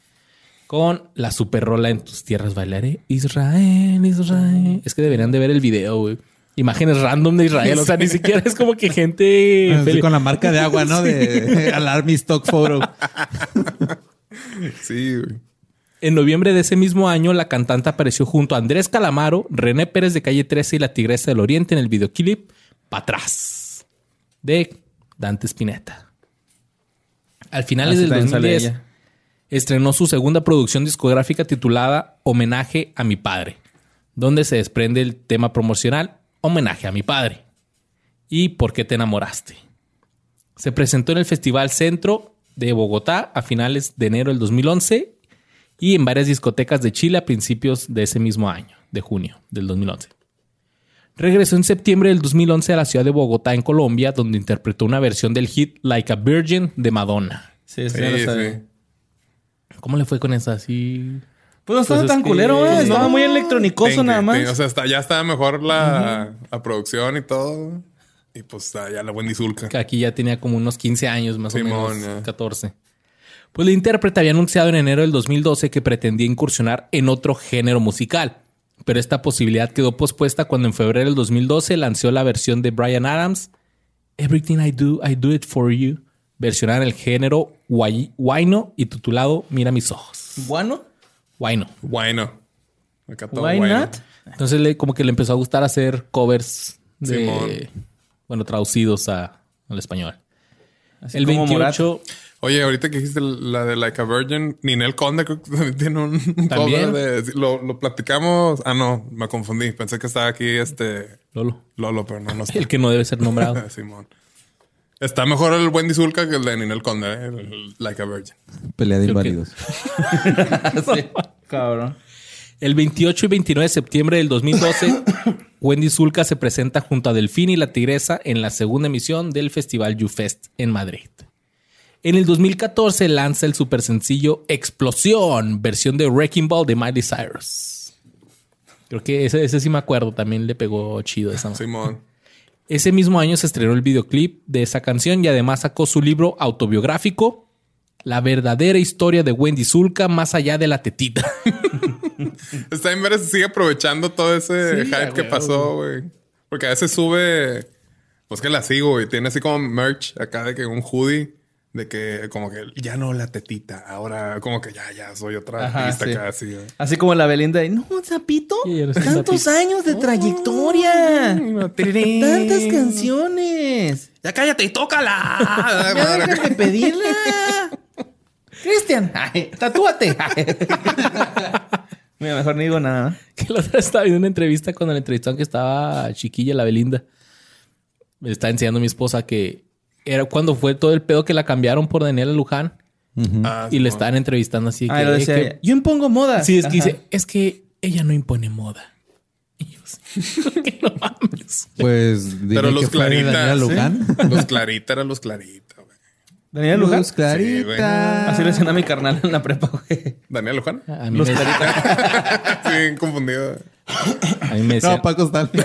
Con la super rola en tus tierras bailaré. Israel, Israel. Es que deberían de ver el video, güey. Imágenes random de Israel. O sea, ni siquiera es como que gente... Con la marca de agua, ¿no? De Alarm Stock Photo. Sí, güey. En noviembre de ese mismo año, la cantante apareció junto a Andrés Calamaro, René Pérez de Calle 13 y la Tigresa del Oriente en el videoclip Pa' atrás de Dante Spinetta. Al finales Así del también sale 2010 ella. Estrenó su segunda producción discográfica titulada Homenaje a mi padre, donde se desprende el tema promocional Homenaje a mi padre y ¿Por qué te enamoraste? Se presentó en el Festival Centro de Bogotá a finales de enero del 2011 y en varias discotecas de Chile a principios de ese mismo año, de junio del 2011. Regresó en septiembre del 2011 a la ciudad de Bogotá, en Colombia, donde interpretó una versión del hit Like a Virgin de Madonna. Sí, sí, Sí, ya lo sí. sabía. ¿Cómo le fue con esa? Así. Pues no estaba Pues es tan que- culero, güey. pues Estaba no. muy electronicoso Ting, nada más. O sea, está, ya está mejor la, la producción y todo. Y pues está ya la Wendy Zulka. que aquí ya tenía como unos 15 años, más Simón, o menos, ya. 14. Pues la intérprete había anunciado en enero del 2012 que pretendía incursionar en otro género musical, pero esta posibilidad quedó pospuesta cuando en febrero del 2012 lanzó la versión de Brian Adams, Everything I Do, I Do It For You, versionada en el género guay- guayno y titulado Mira mis ojos. Bueno, Guayno. Bueno. Acá todo why bueno. not? Entonces le, como que le empezó a gustar hacer covers de, Simón. bueno, traducidos a- al español. Así el como 28... Oye, ahorita que dijiste la de Like a Virgin, Ninel Conde creo que también tiene un un ¿También? cover de... Lo, lo platicamos... Ah, no. Me confundí. Pensé que estaba aquí este... Lolo. Lolo, pero no, no está. El que no debe ser nombrado. Simón. Está mejor el Wendy Zulka que el de Ninel Conde, ¿eh? el Like a Virgin. Pelea de inválidos. Sí, cabrón. El 28 y 29 de septiembre del 2012, Wendy Zulka se presenta junto a Delfín y la Tigresa en la segunda emisión del Festival YouFest en Madrid. En el 2014 lanza el super sencillo Explosión, versión de Wrecking Ball de Miley Cyrus. Creo que ese, ese sí me acuerdo, también le pegó chido esa. Simón. Ese mismo año se estrenó el videoclip de esa canción y además sacó su libro autobiográfico, La verdadera historia de Wendy Zulka más allá de la tetita. Está en ver si sigue aprovechando todo ese Sí, hype que pasó, güey. Porque a veces sube... Pues que la sigo, güey. Tiene así como merch acá de que un hoodie... De que como que ya no la tetita. Ahora como que ya, ya soy otra Ajá, artista sí. acá así, como la Belinda de, no, Zapito, tantos años de trayectoria, tantas canciones. Ya cállate y tócala. Ya déjame pedirla. Cristian, tatúate. Mira, mejor no digo nada. Que la otra vez estaba viendo una entrevista cuando le entrevistaron que estaba chiquilla la Belinda. Me está enseñando mi esposa que era cuando fue todo el pedo que la cambiaron por Daniela Luján Ah, y le estaban entrevistando así. Ah, que, decía. Yo impongo moda. sí, es que Ajá. dice, es que ella no impone moda. Y yo, sí, que no mames. Pues Pero los Daniela claritas. Luján. ¿sí? Los clarita eran los clarita, güey. Daniela Luján. Luz clarita. Así le decían a mi carnal en la prepa, güey. ¿Daniel Luján? A mí, Los me, sí, confundido. a mí me decían, No, Paco Stanley.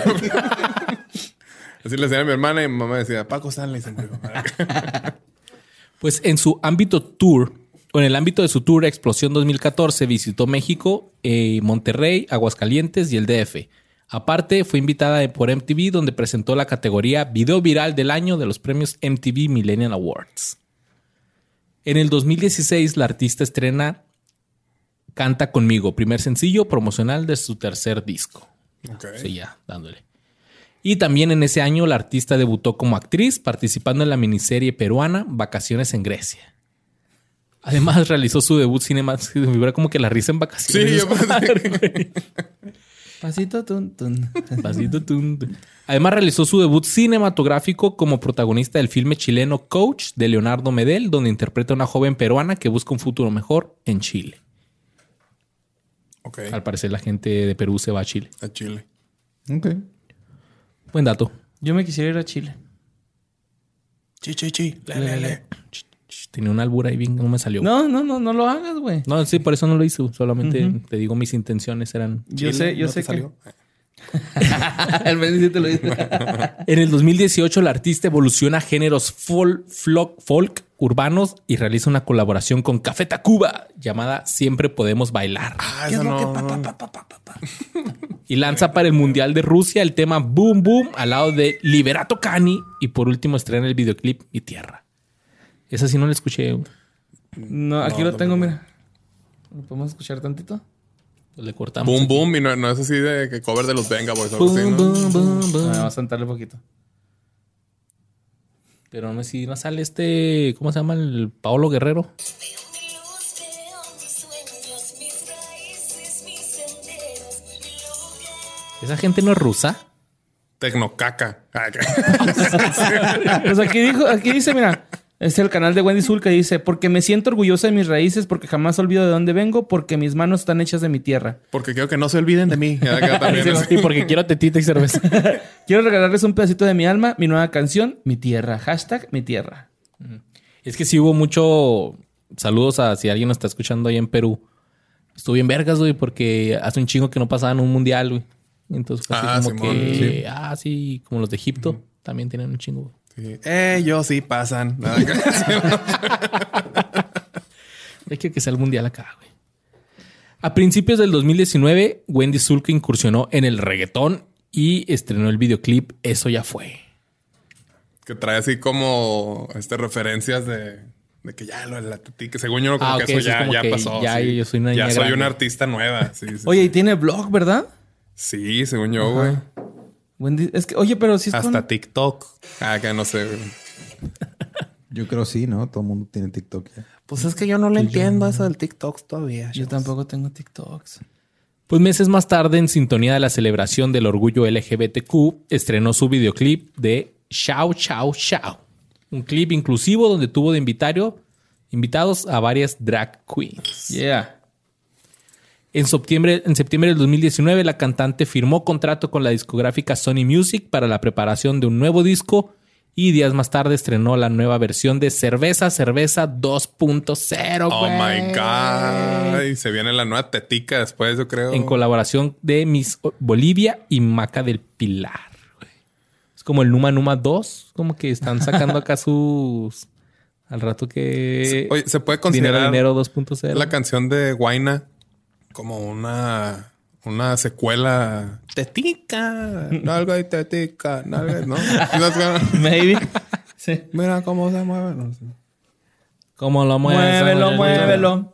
Así le decía a mi hermana y mi mamá decía, Paco Stanley. Pues en su ámbito tour, o en el ámbito de su tour Explosión 2014, visitó México, eh, Monterrey, Aguascalientes y el DF. Aparte, fue invitada por MTV, donde presentó la categoría Video Viral del Año de los premios MTV Millennial Awards. En el 2016, la artista estrena Canta conmigo, primer sencillo promocional de su tercer disco. Ok. Sí, ya, dándole. Y también en ese año la artista debutó como actriz participando en la miniserie peruana Vacaciones en Grecia. Además realizó su debut cinematográfico. Me como que la risa en vacaciones. Sí, yo Esa pensé. madre, güey. Pasito tun, tun. Pasito, tun, tun. Además realizó su debut cinematográfico como protagonista del filme chileno Coach de Leonardo Medel, donde interpreta a una joven peruana que busca un futuro mejor en Chile. Al parecer la gente de Perú se va a Chile. A Chile. Ok. Buen dato. Yo me quisiera ir a Chile. Chi, chi, chi. Le, le, le. Tenía una albura ahí bien, no me salió. No, no, no, no lo hagas, güey. No, sí, por eso no lo hice. Solamente te digo, mis intenciones eran. Yo sé, yo ¿No sé te salió? que. El sí te lo dice. En el 2018, el artista evoluciona a géneros folk, folk, folk urbanos y realiza una colaboración con Café Tacuba llamada Siempre Podemos Bailar. Ah, eso no. no. Y lanza para el Mundial de Rusia el tema Boom Boom al lado de Liberato Cani. Y por último estrena el videoclip Mi Tierra. Esa sí no la escuché. No, aquí No, lo tengo, no. mira. ¿Lo podemos escuchar tantito? Pues le cortamos. Boom, aquí. boom. Y no, no es así de que cover de los Venga Boys. boom, boom, boom. Ah, vamos a sentarle un poquito. Pero no sé si no sale este. ¿Cómo se llama? El Paolo Guerrero. Esa gente no es rusa. Tecnocaca. Ah, Pues aquí dijo, aquí dice, mira, es el canal de Wendy Zulka y dice, porque me siento orgullosa de mis raíces, porque jamás olvido de dónde vengo, porque mis manos están hechas de mi tierra. Porque quiero que no se olviden de mí. Acá también es- Sí, porque quiero tetita y cerveza. Quiero regalarles un pedacito de mi alma, mi nueva canción, mi tierra. Hashtag mi tierra. Es que sí hubo mucho. Saludos a si alguien nos está escuchando ahí en Perú. Estuvo bien vergas, güey, porque hace un chingo que no pasaban un mundial, güey. Entonces fue así Ah, como Simón, que. Ah, sí, como los de Egipto también tienen un chingo. Sí. Ellos sí pasan. Hay que que sea el mundial acá, güey. A principios del 2019, Wendy Zulka incursionó en el reggaetón y estrenó el videoclip Eso ya fue. que trae así como este referencias de, de que ya lo de la que según yo como Ah, que eso ya, como ya que pasó. ya sí. yo soy una Ya soy una artista nueva. Sí, Oye, y tiene blog, ¿verdad? Sí, según yo, güey. Wendy, es que, oye, pero si es Hasta con- TikTok. Ah, que no sé. Yo creo sí, ¿no? Todo el mundo tiene TikTok ya. Pues es que yo no le entiendo eso del TikTok todavía. Yo tampoco tengo TikToks. Pues meses más tarde, en sintonía de la celebración del orgullo LGBTQ, estrenó su videoclip de Chao Chao Chao. Un clip inclusivo donde tuvo de invitario, invitados a varias drag queens. Yeah. En septiembre, en septiembre del 2019, la cantante firmó contrato con la discográfica Sony Music para la preparación de un nuevo disco y días más tarde estrenó la nueva versión de Cerveza Cerveza 2.0. Oh my God. Y se viene la nueva tetica después, yo creo. En colaboración de Miss Bolivia y Maca del Pilar. Es como el Numa Numa 2, como que están sacando acá sus... Al rato que... Oye, ¿se puede Dinero, considerar dinero 2.0. la canción de Guaina como una una secuela tetica, algo de tetica, nalga, ¿no? Maybe. sí. Mira cómo se mueve. No sé. Como lo Muévelo, muévelo.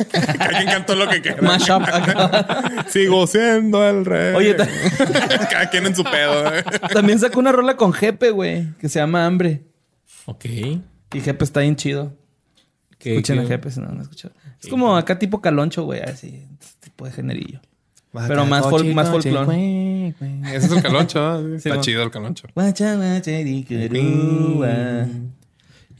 Cada quien cantó lo que quiera. Mashup acá. Sigo siendo el rey. Oye, cada quien en su pedo. ¿eh? También sacó una rola con Jepe, güey, que se llama Hambre. Ok. Y Jepe está bien chido. ¿Qué- Escuchen qué- a Jepe si no lo han escuchado. Es como acá tipo caloncho, güey, así, tipo de generillo. Pero más folk, más folclor. Ese es el caloncho. ¿eh? Está chido el caloncho.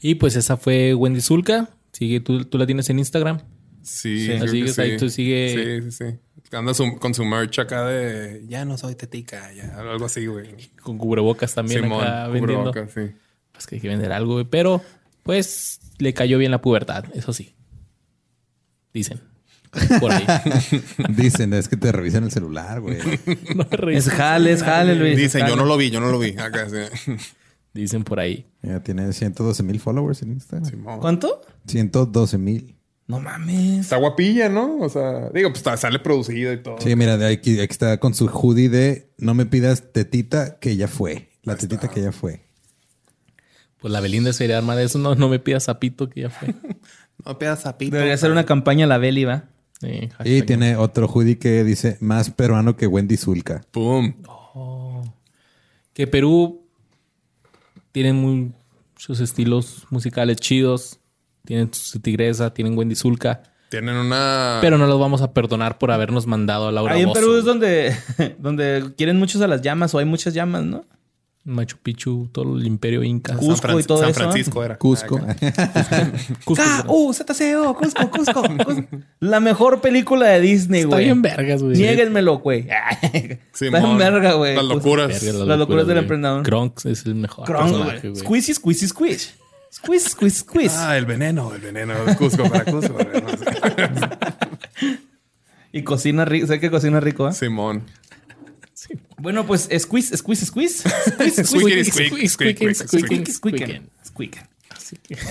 Y pues esa fue Wendy Zulka. Sigue, tú, tú la tienes en Instagram. Sí, Sí. que sigues ahí, sí. tú sigue- Sí, sí, sí. Anda su- con su merch acá de ya no soy tetica, ya algo así, güey. Con cubrebocas también Simón, acá vendiendo. cubrebocas, sí. Pues que hay que vender algo, güey. Pero, pues, le cayó bien la pubertad. Eso sí. Dicen. Por ahí. Dicen, es que te revisan el celular, güey. No. Es jale, es jale, Luis. Dicen, yo no lo vi, yo no lo vi. Acá, sí. Dicen por ahí. Ya tiene 112 mil followers en Instagram. Simón. ¿Cuánto? 112 mil. No mames. Está guapilla, ¿no? O sea, digo, pues sale producida y todo. Sí, mira, de aquí, aquí está con su hoodie de no me pidas tetita que ya fue. La tetita que ya fue. Pues la Belinda sería arma de eso. No, no me pidas zapito que ya fue. No pidas zapito. Debería ser una campaña la Beli, ¿va? Sí, Y tiene otro hoodie que dice más peruano que Wendy Zulka. Pum. Que Perú tienen muchos estilos musicales chidos. Tienen su tigresa, tienen Wendy Zulka. Tienen una. Pero no los vamos a perdonar por habernos mandado a Laura Ahí en. Perú es donde, donde quieren muchos a las llamas o hay muchas llamas, ¿no? Machu Picchu, todo el imperio inca. Cusco y todo San eso. Francisco era. Cusco. Acá. Cusco. K-U-Z-C-O, Cusco, Cusco, Cusco. La mejor película de Disney, Está güey. bien vergas, güey. Niéguenmelo, güey. Simón. Está en verga, güey. Las locuras. Las locuras del emprendedor. Kronk es el mejor Kronk, güey. Squeezy, squeezy, squish. Squeeze, squeeze, squeeze. Ah, el veneno, el veneno de Cusco para Cusco. Y cocina rico. Sé que cocina rico, ¿eh? Simón. Bueno, pues squeeze, squeeze, squeeze. Squeeze, squeeze, squeak, squeak, squeaking, squeak, squeaking, squeaken. squeaking.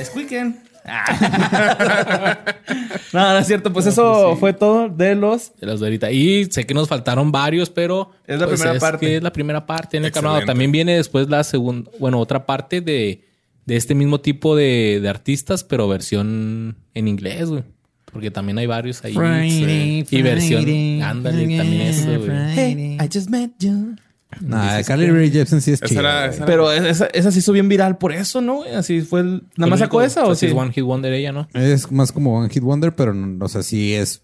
Squeaken. No, no es cierto. Pues eso fue todo de los. De los de ahorita. Y sé que nos faltaron varios, pero Es la pues, primera parte. que es la primera parte en el canal. También viene después la segunda, bueno, otra parte de, de este mismo tipo de, de artistas, pero versión en inglés, güey. Porque también hay varios ahí. Friday, Sí. Y versión, ándale, también eso, güey. Hey, I just met you. Nah, Carly Rae Jepsen sí es chida. Pero esa, esa se hizo bien viral por eso, ¿no? Así fue el. ¿Nada más sacó esa o sí? sí? Es One Hit Wonder ella, ¿no? Es más como One Hit Wonder, pero no, o sea, sí es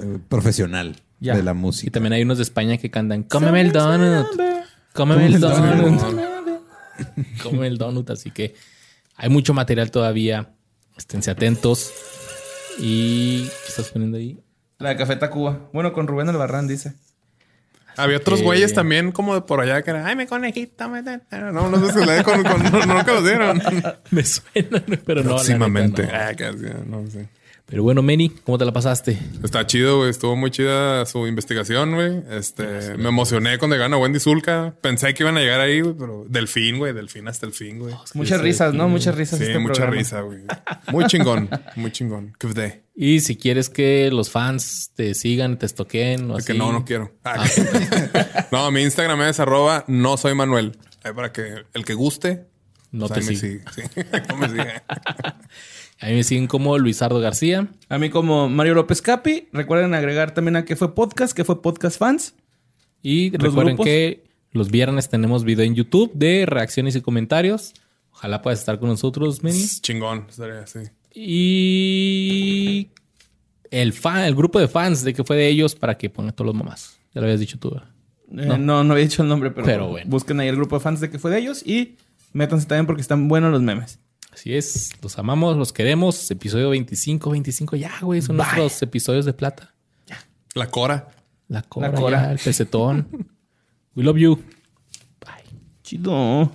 eh, profesional Ya. de la Y música. también hay unos de España que cantan Cómeme el donut. Cómeme el donut. Cómeme el donut. Así que hay mucho material todavía. Esténse atentos. Y ¿qué estás poniendo ahí? La de Café Tacuba. Bueno, con Rubén Albarrán dice. Había otros que- güeyes también como de por allá que eran, ay, me conejito, me... No, no sé si la con, con, no, nunca los dieron. Me suena, pero no. la Próximamente. no. Ah, casi, no sé. Pero bueno, Meni, ¿cómo te la pasaste? Está chido, güey. Estuvo muy chida su investigación, güey. Este, me emocioné cuando a Wendy Zulka. Pensé que iban a llegar ahí, güey, pero delfín, güey. Delfín hasta el fin, güey. Muchas risas, ¿no? Muchas risas. Sí, este mucha programa. risa, güey. Muy chingón, muy chingón. Que de. Y si quieres que los fans te sigan, te estoqueen o Que así. no, no quiero. Ah, no, mi Instagram es arroba no soy Manuel. Ahí para que el que guste. No pues te sigue. Sí, no me sigue. A mí me siguen como Luisardo García. A mí como Mario López Capi. Recuerden agregar también a que fue podcast, que fue podcast fans. Y Los recuerden grupos. que los viernes tenemos video en YouTube de reacciones y comentarios. Ojalá puedas estar con nosotros, Meni. Chingón. Estaría así. Y el fan, el grupo de fans de que fue de ellos para que pongan todos los mamás. Ya lo habías dicho tú. Eh, no. no, había dicho el nombre, pero, Pero bueno. busquen ahí el grupo de fans de que fue de ellos y métanse también porque están buenos los memes. Así es, los amamos, los queremos. Episodio 25, 25 ya, güey, son nuestros episodios de plata. La Cora. La cora, La cora. ya, el pesetón. We love you. Bye. Chido.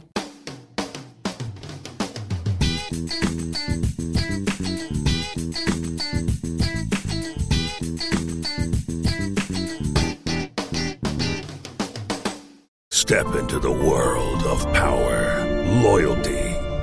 Step into the world of power, loyalty,